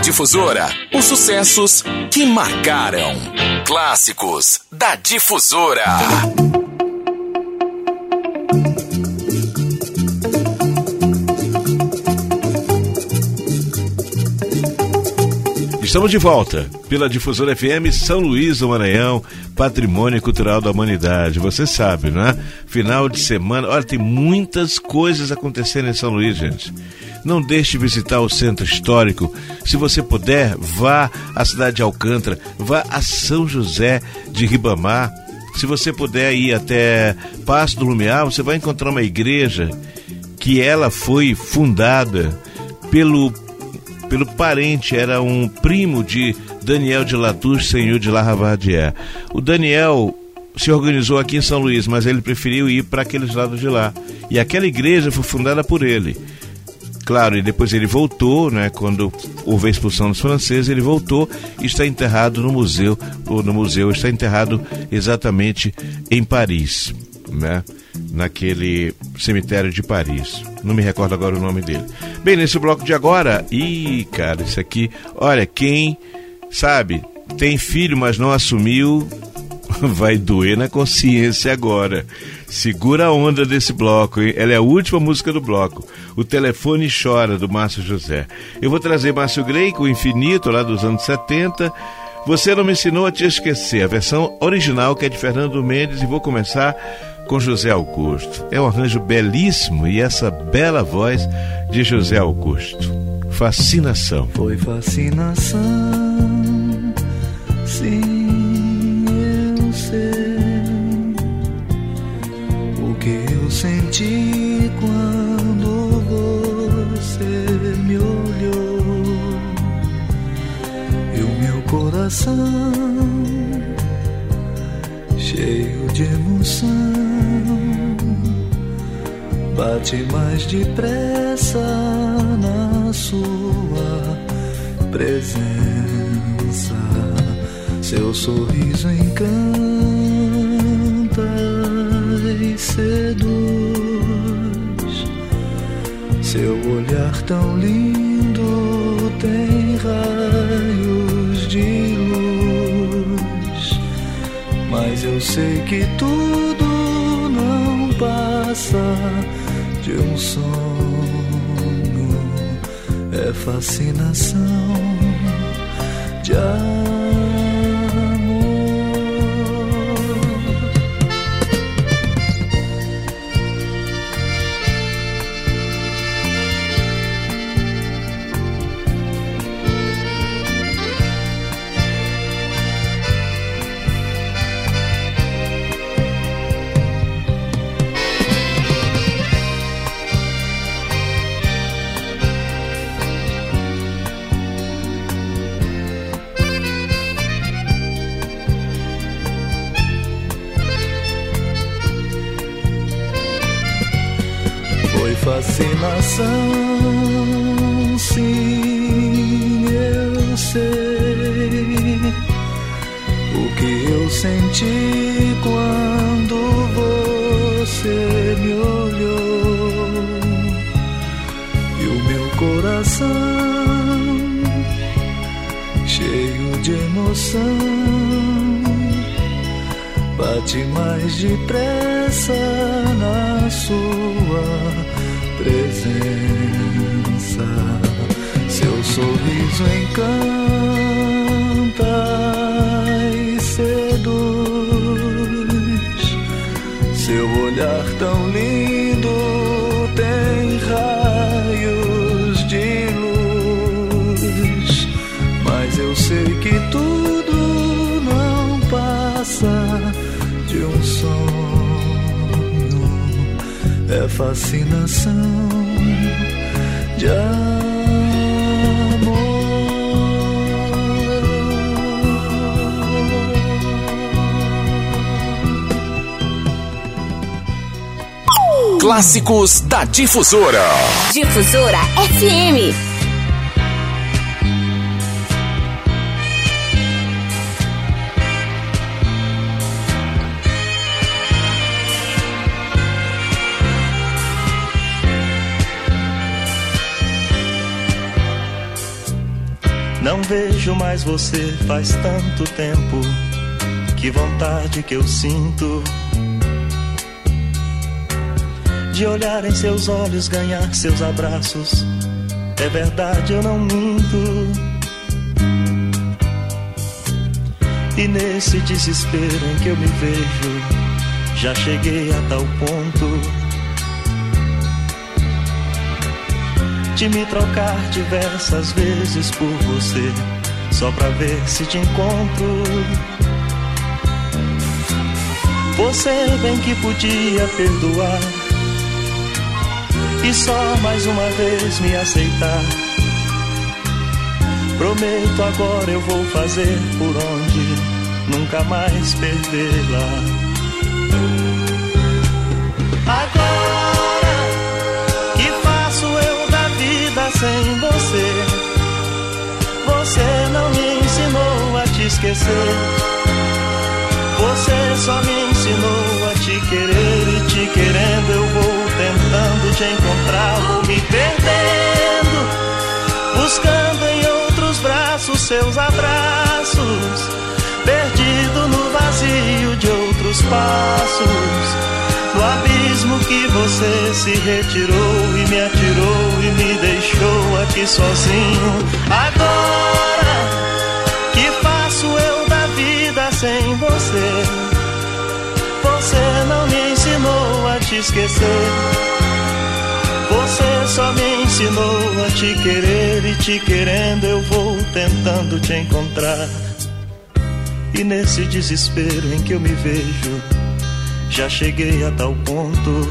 Difusora, os sucessos que marcaram. Clássicos da Difusora. Estamos de volta pela Difusora FM São Luís do Maranhão, Patrimônio Cultural da Humanidade. Você sabe, né? Final de semana. Olha, tem muitas coisas acontecendo em São Luís, gente. Não deixe de visitar o centro histórico. Se você puder, vá à cidade de Alcântara, vá a São José de Ribamar. Se você puder ir até Passo do Lumiar, você vai encontrar uma igreja que ela foi fundada pelo pelo parente, era um primo de Daniel de Latouche, senhor de La. O Daniel se organizou aqui em São Luís, mas ele preferiu ir para aqueles lados de lá. E aquela igreja foi fundada por ele. Claro, e depois ele voltou, né, quando houve a expulsão dos franceses, ele voltou e está enterrado no museu, ou no museu, está enterrado exatamente em Paris, né? naquele cemitério de Paris. Não me recordo agora o nome dele. Bem, nesse bloco de agora, e cara, isso aqui, olha, quem sabe, tem filho, mas não assumiu, vai doer na consciência agora. Segura a onda desse bloco, hein? Ela é a última música do bloco. O Telefone Chora, do Márcio José. Eu vou trazer Márcio Grey com o Infinito, lá dos anos 70. Você não me ensinou a te esquecer, a versão original que é de Fernando Mendes, e vou começar com José Augusto. É um arranjo belíssimo e essa bela voz de José Augusto. Fascinação. Foi fascinação, coração cheio de emoção bate mais depressa na sua presença. Seu sorriso encanta e seduz. Seu olhar tão lindo tem raios de luz. Mas eu sei que tudo não passa de um sonho, é fascinação de amor. Clássicos da Difusora. Difusora FM. vejo mais você faz tanto tempo. Que vontade que eu sinto de olhar em seus olhos, ganhar seus abraços. É verdade, eu não minto. E nesse desespero em que eu me vejo, já cheguei a tal ponto de me trocar diversas vezes por você, só pra ver se te encontro. Você bem que podia perdoar e só mais uma vez me aceitar. Prometo agora eu vou fazer por onde nunca mais perdê-la. Agora que faço eu da vida sem você? Você não me ensinou a te esquecer. Você só me ensinou a te querer e te querendo eu vou tentando te encontrar, vou me perdendo, buscando em outros braços seus abraços, perdido no vazio de outros passos, no abismo que você se retirou e me atirou e me deixou aqui sozinho. Agora que faço eu da vida sem você? Você não me ensinou a te esquecer. Ensinou a te querer e te querendo eu vou tentando te encontrar. E nesse desespero em que eu me vejo, já cheguei a tal ponto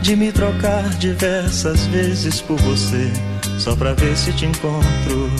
de me trocar diversas vezes por você, só pra ver se te encontro.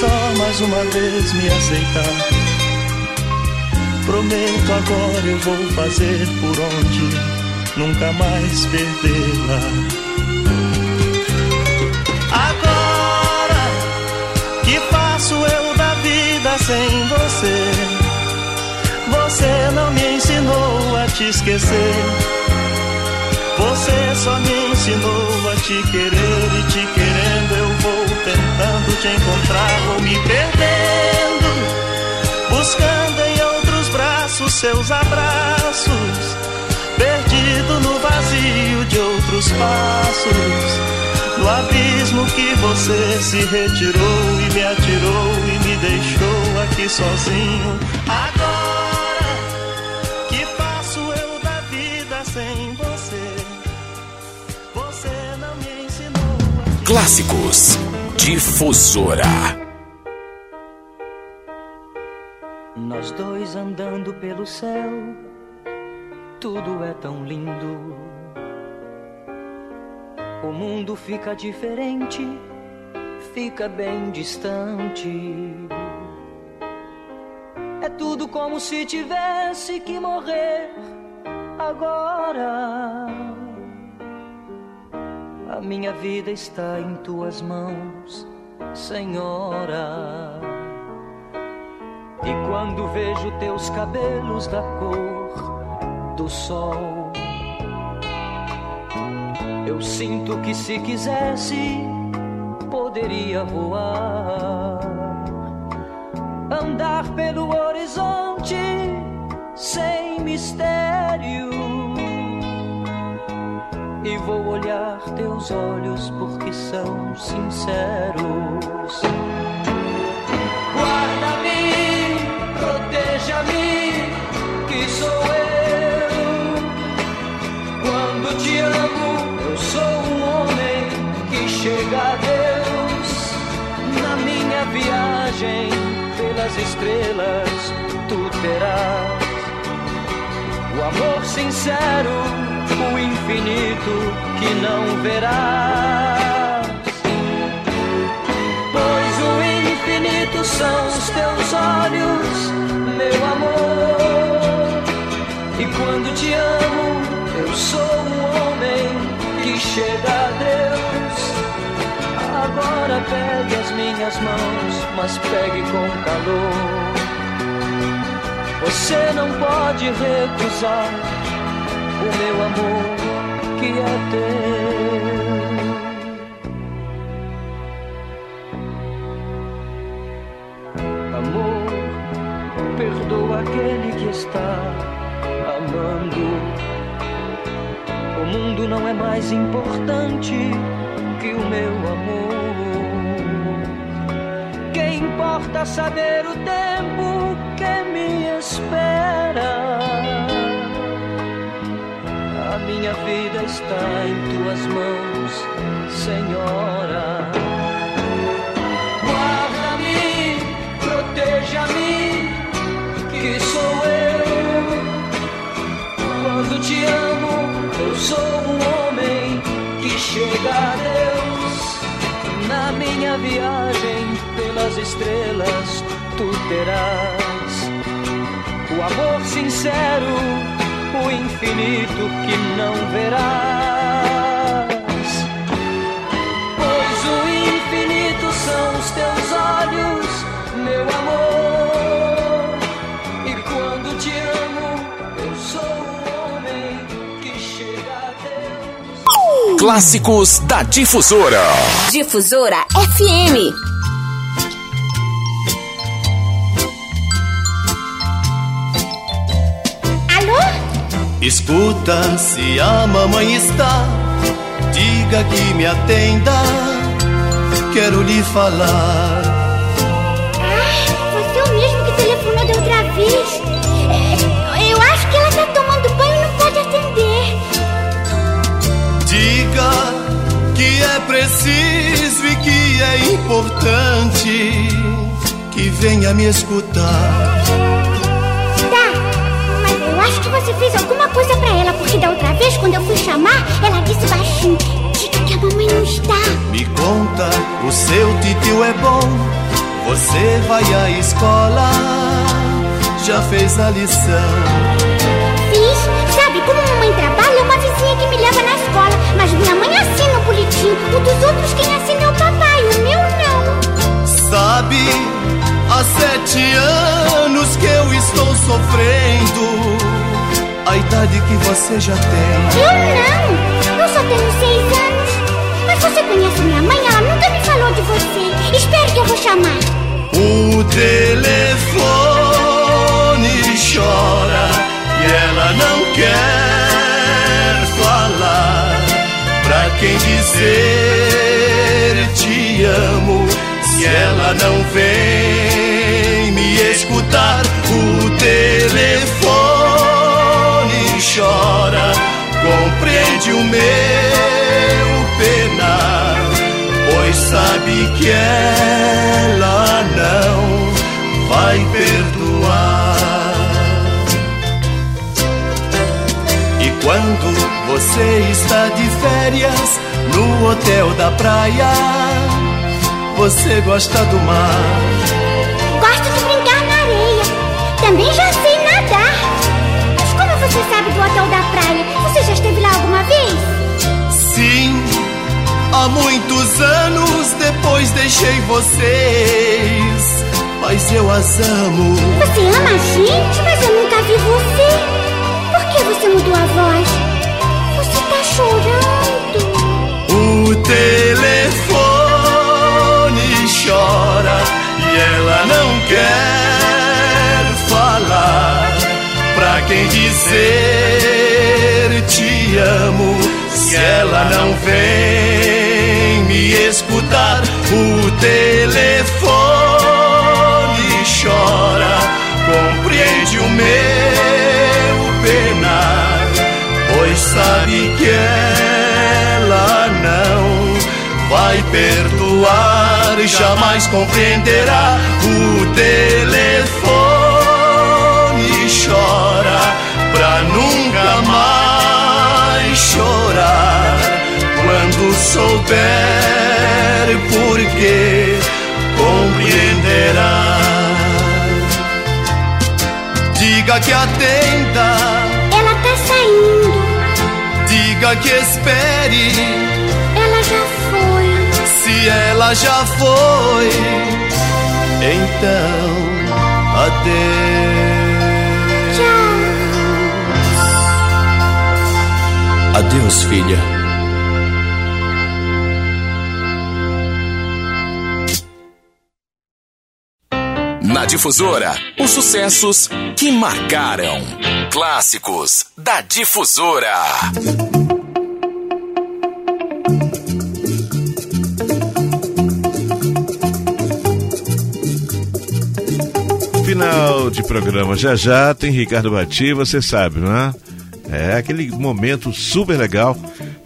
Só mais uma vez me aceitar. Prometo agora eu vou fazer por onde nunca mais perdê-la. Agora que faço eu da vida sem você? Você não me ensinou a te esquecer. Você só me ensinou a te querer e te querendo eu vou tentando te encontrar, vou me perdendo, buscando em outros braços seus abraços, perdido no vazio de outros passos, no abismo que você se retirou e me atirou e me deixou aqui sozinho. Agora Clássicos Difusora. Nós dois andando pelo céu, tudo é tão lindo. O mundo fica diferente, fica bem distante. É tudo como se tivesse que morrer agora. Minha vida está em tuas mãos, Senhora. E quando vejo teus cabelos da cor do sol, eu sinto que se quisesse, poderia voar, andar pelo horizonte sem mistério. Vou olhar teus olhos porque são sinceros. Guarda-me, proteja-me, que sou eu. Quando te amo, eu sou um homem que chega a Deus. Na minha viagem pelas estrelas, tu terás o amor sincero, o infinito que não verás. Pois o infinito são os teus olhos, meu amor. E quando te amo, eu sou um homem que chega a Deus. Agora pegue as minhas mãos, mas pegue com calor. Você não pode recusar o meu amor que é teu. Amor, perdoa aquele que está amando. O mundo não é mais importante que o meu amor. Que importa saber o tempo vida está em tuas mãos, Senhora. Guarda-me, proteja-me, que sou eu. Quando te amo, eu sou um homem que chega a Deus. Na minha viagem pelas estrelas, tu terás o amor sincero, o infinito que não verás. Pois o infinito são os teus olhos, meu amor. E quando te amo, eu sou o homem que chega a Deus. Clássicos da Difusora. Difusora FM. Escuta, se a mamãe está, diga que me atenda. Quero lhe falar. Ah, foi o mesmo que telefonou da outra vez. É, Eu acho que ela tá tomando banho e não pode atender. Diga que é preciso e que é importante que venha me escutar. Você fez alguma coisa pra ela, porque da outra vez, quando eu fui chamar, ela disse baixinho: Diga que a mamãe não está. Me conta, o seu titio é bom. Você vai à escola, já fez a lição. Fiz, sabe, como mamãe trabalha, é uma vizinha que me leva na escola. Mas minha mãe assina o boletim. O dos outros quem assina é o papai, o meu não. Sabe, há sete anos que eu estou sofrendo. A idade que você já tem. Eu não, eu só tenho seis anos. Mas você conhece minha mãe? Ela nunca me falou de você. Espere que eu vou chamar. O telefone chora e ela não quer falar. Pra quem dizer te amo, se ela não vem me escutar, o telefone chora, compreende o meu penar, pois sabe que ela não vai perdoar. E quando você está de férias no hotel da praia, você gosta do mar. Gosto de brincar na areia. Também já sei você sabe do hotel da praia? Você já esteve lá alguma vez? Sim, há muitos anos depois deixei vocês, mas eu as amo. Você ama a gente, mas eu nunca vi você. Por que você mudou a voz? Você tá chorando. O telefone chora e ela não quer Quem dizer te amo, se ela não vem me escutar, o telefone chora, compreende o meu penar, pois sabe que ela não vai perdoar, jamais compreenderá. O telefone nunca mais chorar quando souber porque compreenderá. Diga que atenta, ela tá saindo. Diga que espere, ela já foi. Se ela já foi, então adeus. Adeus, filha. Na Difusora, os sucessos que marcaram. Clássicos da Difusora. Final de programa. Já já tem Ricardo Bati, você sabe, não é? É aquele momento super legal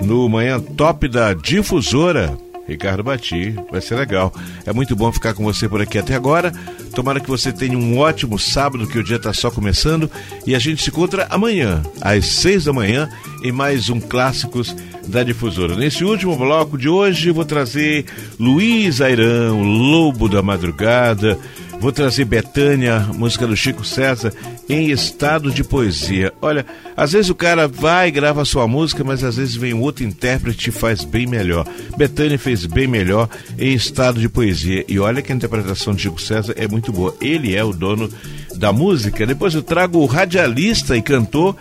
no Manhã Top da Difusora. Ricardo Bati, vai ser legal. É muito bom ficar com você por aqui até agora. Tomara que você tenha um ótimo sábado, que o dia está só começando. E a gente se encontra amanhã, às seis da manhã, em mais um Clássicos da Difusora. Nesse último bloco de hoje, vou trazer Luiz Airão, Lobo da Madrugada. Vou trazer Betânia, música do Chico César, em estado de poesia. Olha, às vezes o cara vai e grava a sua música, mas às vezes vem outro intérprete e faz bem melhor. Betânia fez bem melhor em estado de poesia. E olha que a interpretação de Chico César é muito boa. Ele é o dono da música. Depois eu trago o radialista e cantor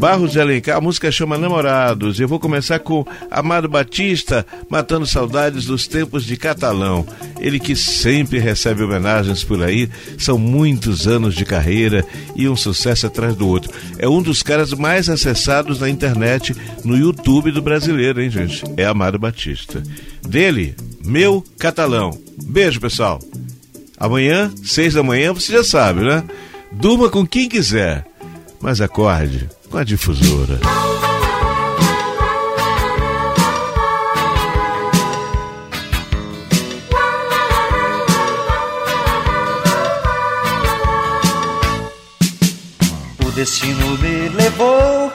Barros de Alencar, a música chama Namorados. Eu vou começar com Amado Batista, matando saudades dos tempos de Catalão. Ele que sempre recebe homenagens por aí, são muitos anos de carreira e um sucesso atrás do outro. É um dos caras mais acessados na internet, no YouTube do brasileiro, hein, gente? É Amado Batista. Dele, Meu Catalão. Beijo, pessoal. Amanhã, seis da manhã, você já sabe, né? Durma com quem quiser, mas acorde com a difusora. O destino me levou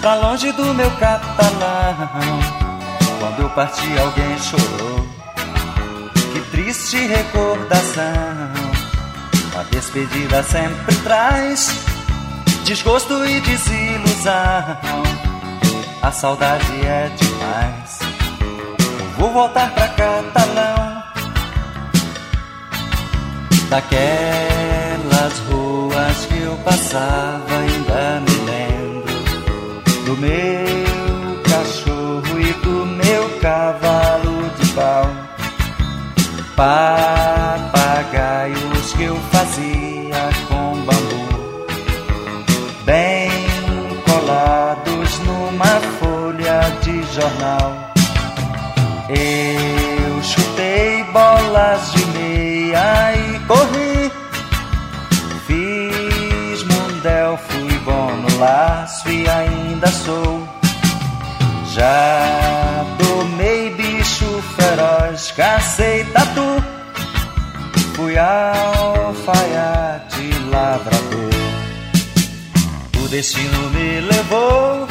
pra longe do meu catalão. Quando eu parti, alguém chorou. Que triste recordação. A despedida sempre traz desgosto e desilusão. A saudade é demais. Vou voltar pra Catalão. Daquelas ruas que eu passava, ainda me lembro do meu cachorro e do meu cavalo de pau. Papagaios jornal. Eu chutei bolas de meia e corri. Fiz mundel, fui bom no laço e ainda sou. Já tomei bicho feroz, cacei tatu. Fui alfaiate lavrador. O destino me levou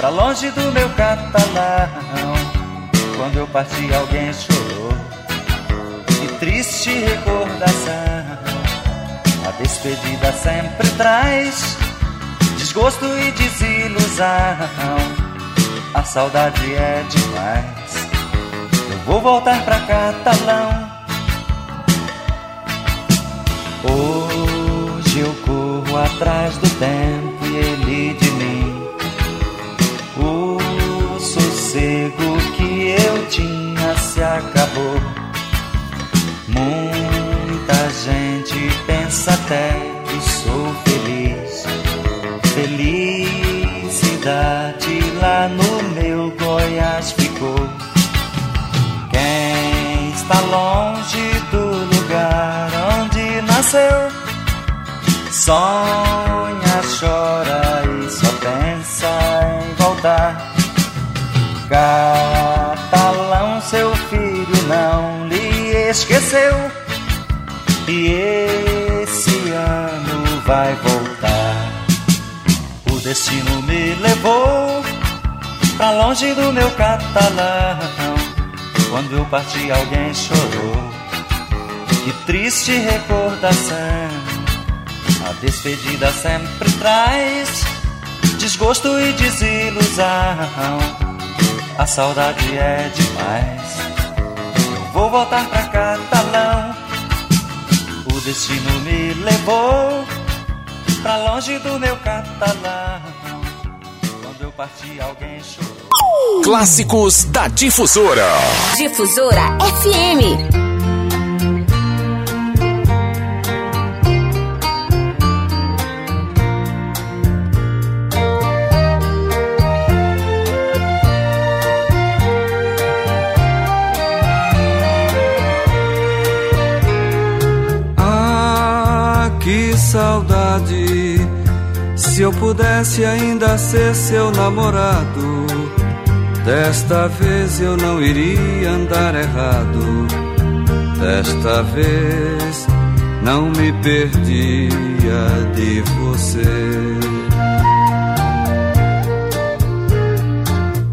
pra longe do meu catalão. Quando eu parti, alguém chorou. Que triste recordação. A despedida sempre traz desgosto e desilusão. A saudade é demais. Eu vou voltar pra Catalão. Hoje eu corro atrás do tempo e ele de sossego que eu tinha se acabou. Muita gente pensa até que sou feliz. Felicidade lá no meu Goiás ficou. Quem está longe do lugar onde nasceu, sonha, chora e só pensa em voltar. Catalão, seu filho não lhe esqueceu. E esse ano vai voltar. O destino me levou pra longe do meu catalão. Quando eu parti, alguém chorou. Que triste recordação. A Despedida sempre traz desgosto e desilusão. A saudade é demais. Eu vou voltar pra Catalão. O destino me levou pra longe do meu catalão. Quando eu parti, alguém chorou. Clássicos da Difusora. Difusora FM. Saudade. Se eu pudesse ainda ser seu namorado, desta vez eu não iria andar errado. Desta vez não me perdia de você.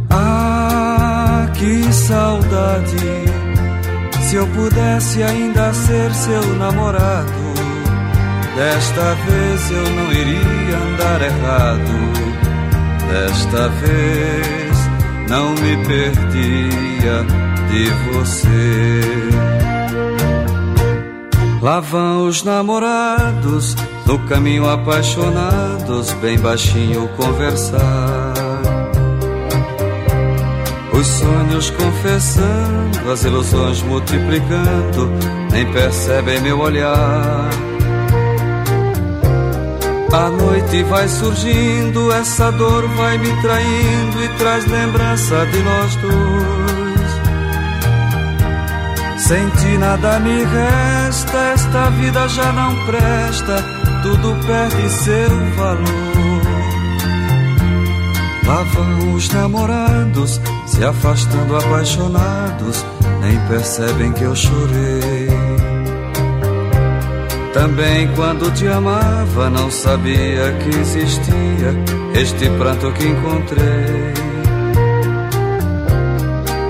Ah, que saudade. Se eu pudesse ainda ser seu namorado, desta vez eu não iria andar errado. Desta vez não me perdia de você. Lá vão os namorados no caminho apaixonados, bem baixinho conversar. Os sonhos confessando, as ilusões multiplicando, nem percebem meu olhar. A noite vai surgindo, essa dor vai me traindo e traz lembrança de nós dois. Sem ti nada me resta, esta vida já não presta, tudo perde seu valor. Lá vão os namorados, se afastando apaixonados, nem percebem que eu chorei. Também quando te amava, não sabia que existia este pranto que encontrei.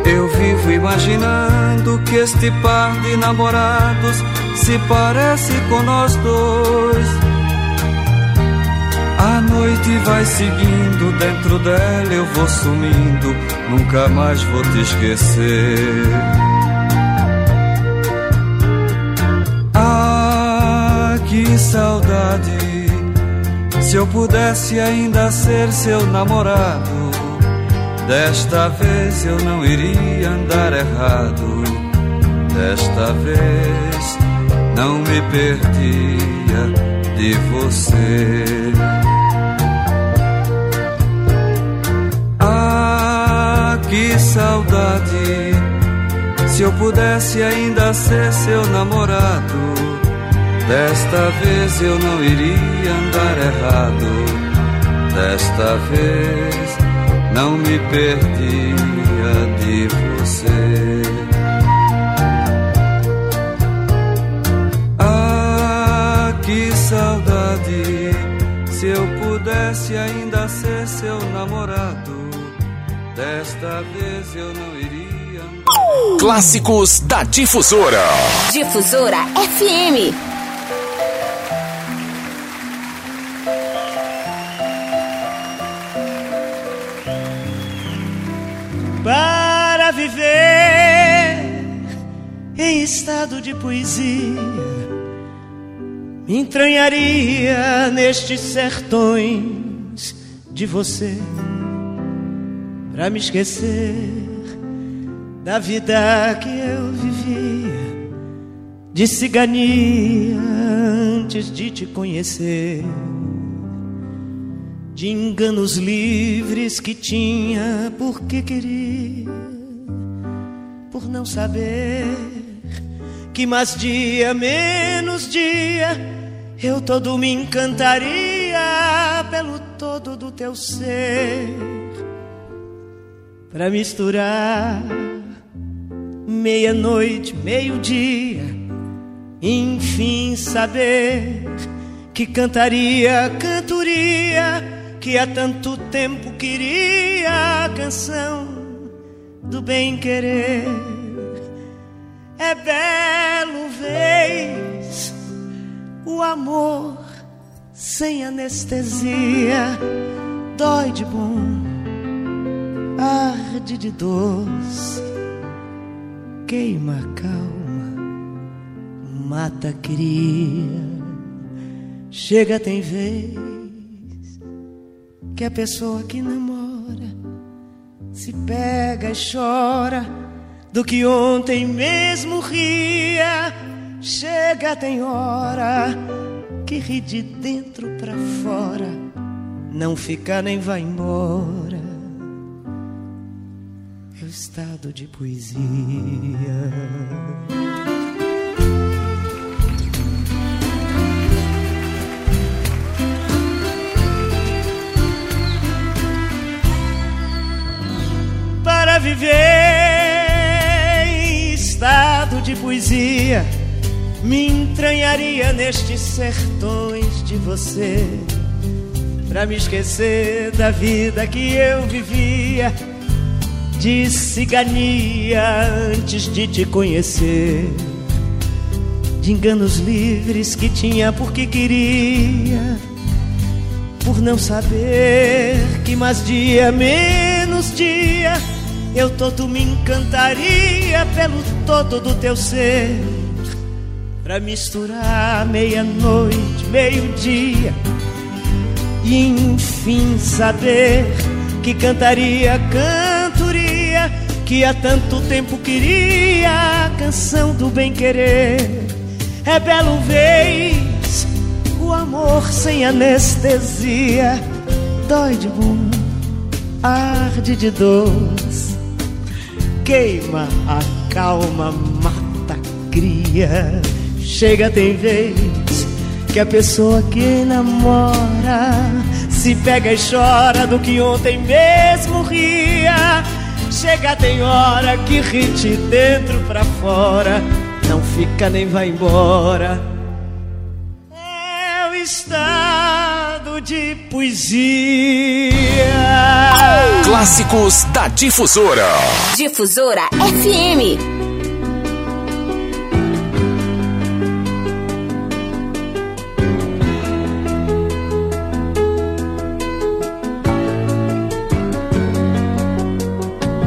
Eu vivo imaginando que este par de namorados se parece com nós dois. A noite vai seguindo, dentro dela eu vou sumindo, nunca mais vou te esquecer. Que saudade! Se eu pudesse ainda ser seu namorado, desta vez eu não iria andar errado. Desta vez não me perdia de você. Ah, que saudade! Se eu pudesse ainda ser seu namorado, desta vez eu não iria andar errado. Desta vez não me perdia de você. Ah, que saudade! Se eu pudesse ainda ser seu namorado, desta vez eu não iria andar. Clássicos da Difusora. Difusora FM. Estado de poesia. Me entranharia nestes sertões de você para me esquecer da vida que eu vivia de cigania antes de te conhecer de enganos livres que tinha porque queria, por não saber que mais dia menos dia eu todo me encantaria pelo todo do teu ser, para misturar meia-noite, meio-dia, enfim saber que cantaria, cantoria que há tanto tempo queria a canção do bem-querer. É belo, vez, o amor sem anestesia, dói de bom, arde de doce, queima calma, mata cria. Chega, tem vez que a pessoa que namora se pega e chora do que ontem mesmo ria. Chega, tem hora que ri de dentro pra fora, não fica nem vai embora. É o estado de poesia. Para viver estado de poesia me entranharia nestes sertões de você Pra me esquecer da vida que eu vivia De cigania antes de te conhecer De enganos livres que tinha porque queria Por não saber que mais dia menos dia Eu todo me encantaria pelo todo do teu ser. Pra misturar meia-noite, meio-dia E enfim saber que cantaria cantoria Que há tanto tempo queria a canção do bem-querer. É belo vez o amor sem anestesia. Dói de bom, arde de doce Queima a calma, mata cria Chega, tem vez que a pessoa que namora se pega e chora do que ontem mesmo ria. Chega, tem hora que ri de dentro pra fora, não fica nem vai embora. É o de poesia. Clássicos da Difusora. Difusora FM.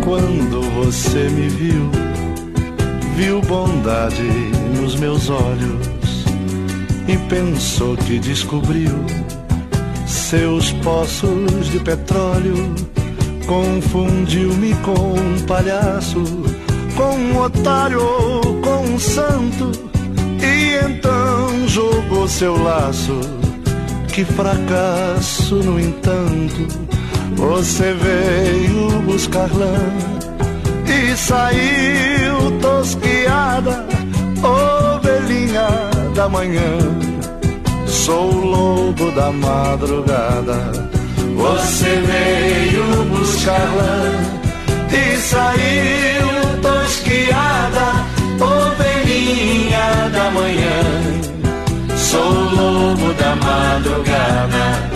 Quando você me viu, viu bondade nos meus olhos e pensou que descobriu seus poços de petróleo. Confundiu-me com um palhaço, com um otário ou com um santo, e então jogou seu laço. Que fracasso, no entanto você veio buscar lã e saiu tosquiada, ovelhinha da manhã. Sou o lobo da madrugada. Você veio buscar lã e saiu tosquiada, ovelhinha da manhã. Sou o lobo da madrugada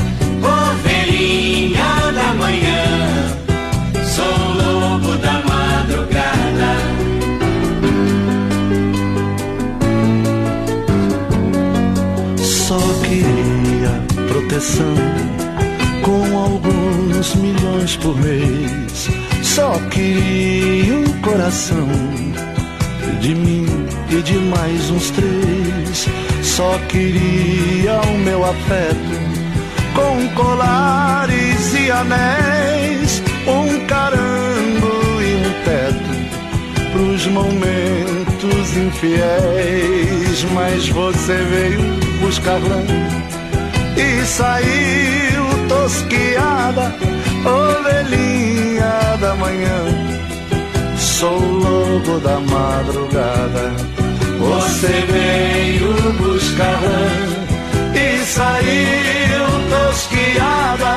proteção com alguns milhões por mês. Só queria um coração de mim e de mais uns três. Só queria o meu afeto com colares e anéis, um carango e um teto pros momentos infiéis. Mas você veio buscar lã e saiu tosquiada, ovelhinha da manhã. Sou lobo da madrugada. Você veio buscar e saiu tosquiada,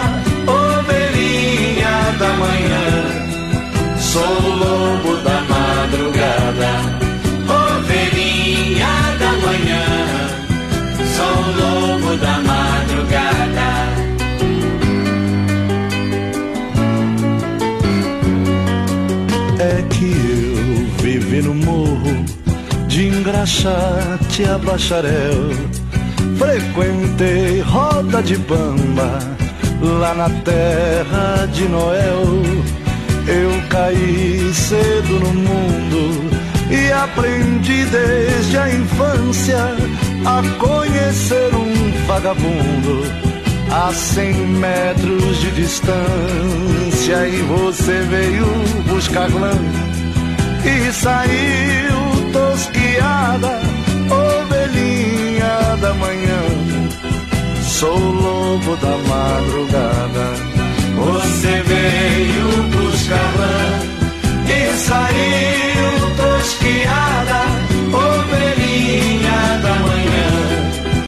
ovelhinha da manhã. Sou lobo da madrugada, ovelhinha da manhã. Sou lobo da madrugada. Engraxate a bacharel frequentei roda de bamba lá na terra de Noel. Eu caí cedo no mundo e aprendi desde a infância a conhecer um vagabundo a cem metros de distância e você veio buscar lã e saiu estrada, ovelhinha da manhã. Sou o lobo da madrugada. Você veio buscar lã e saiu tosquiada, ovelhinha da manhã.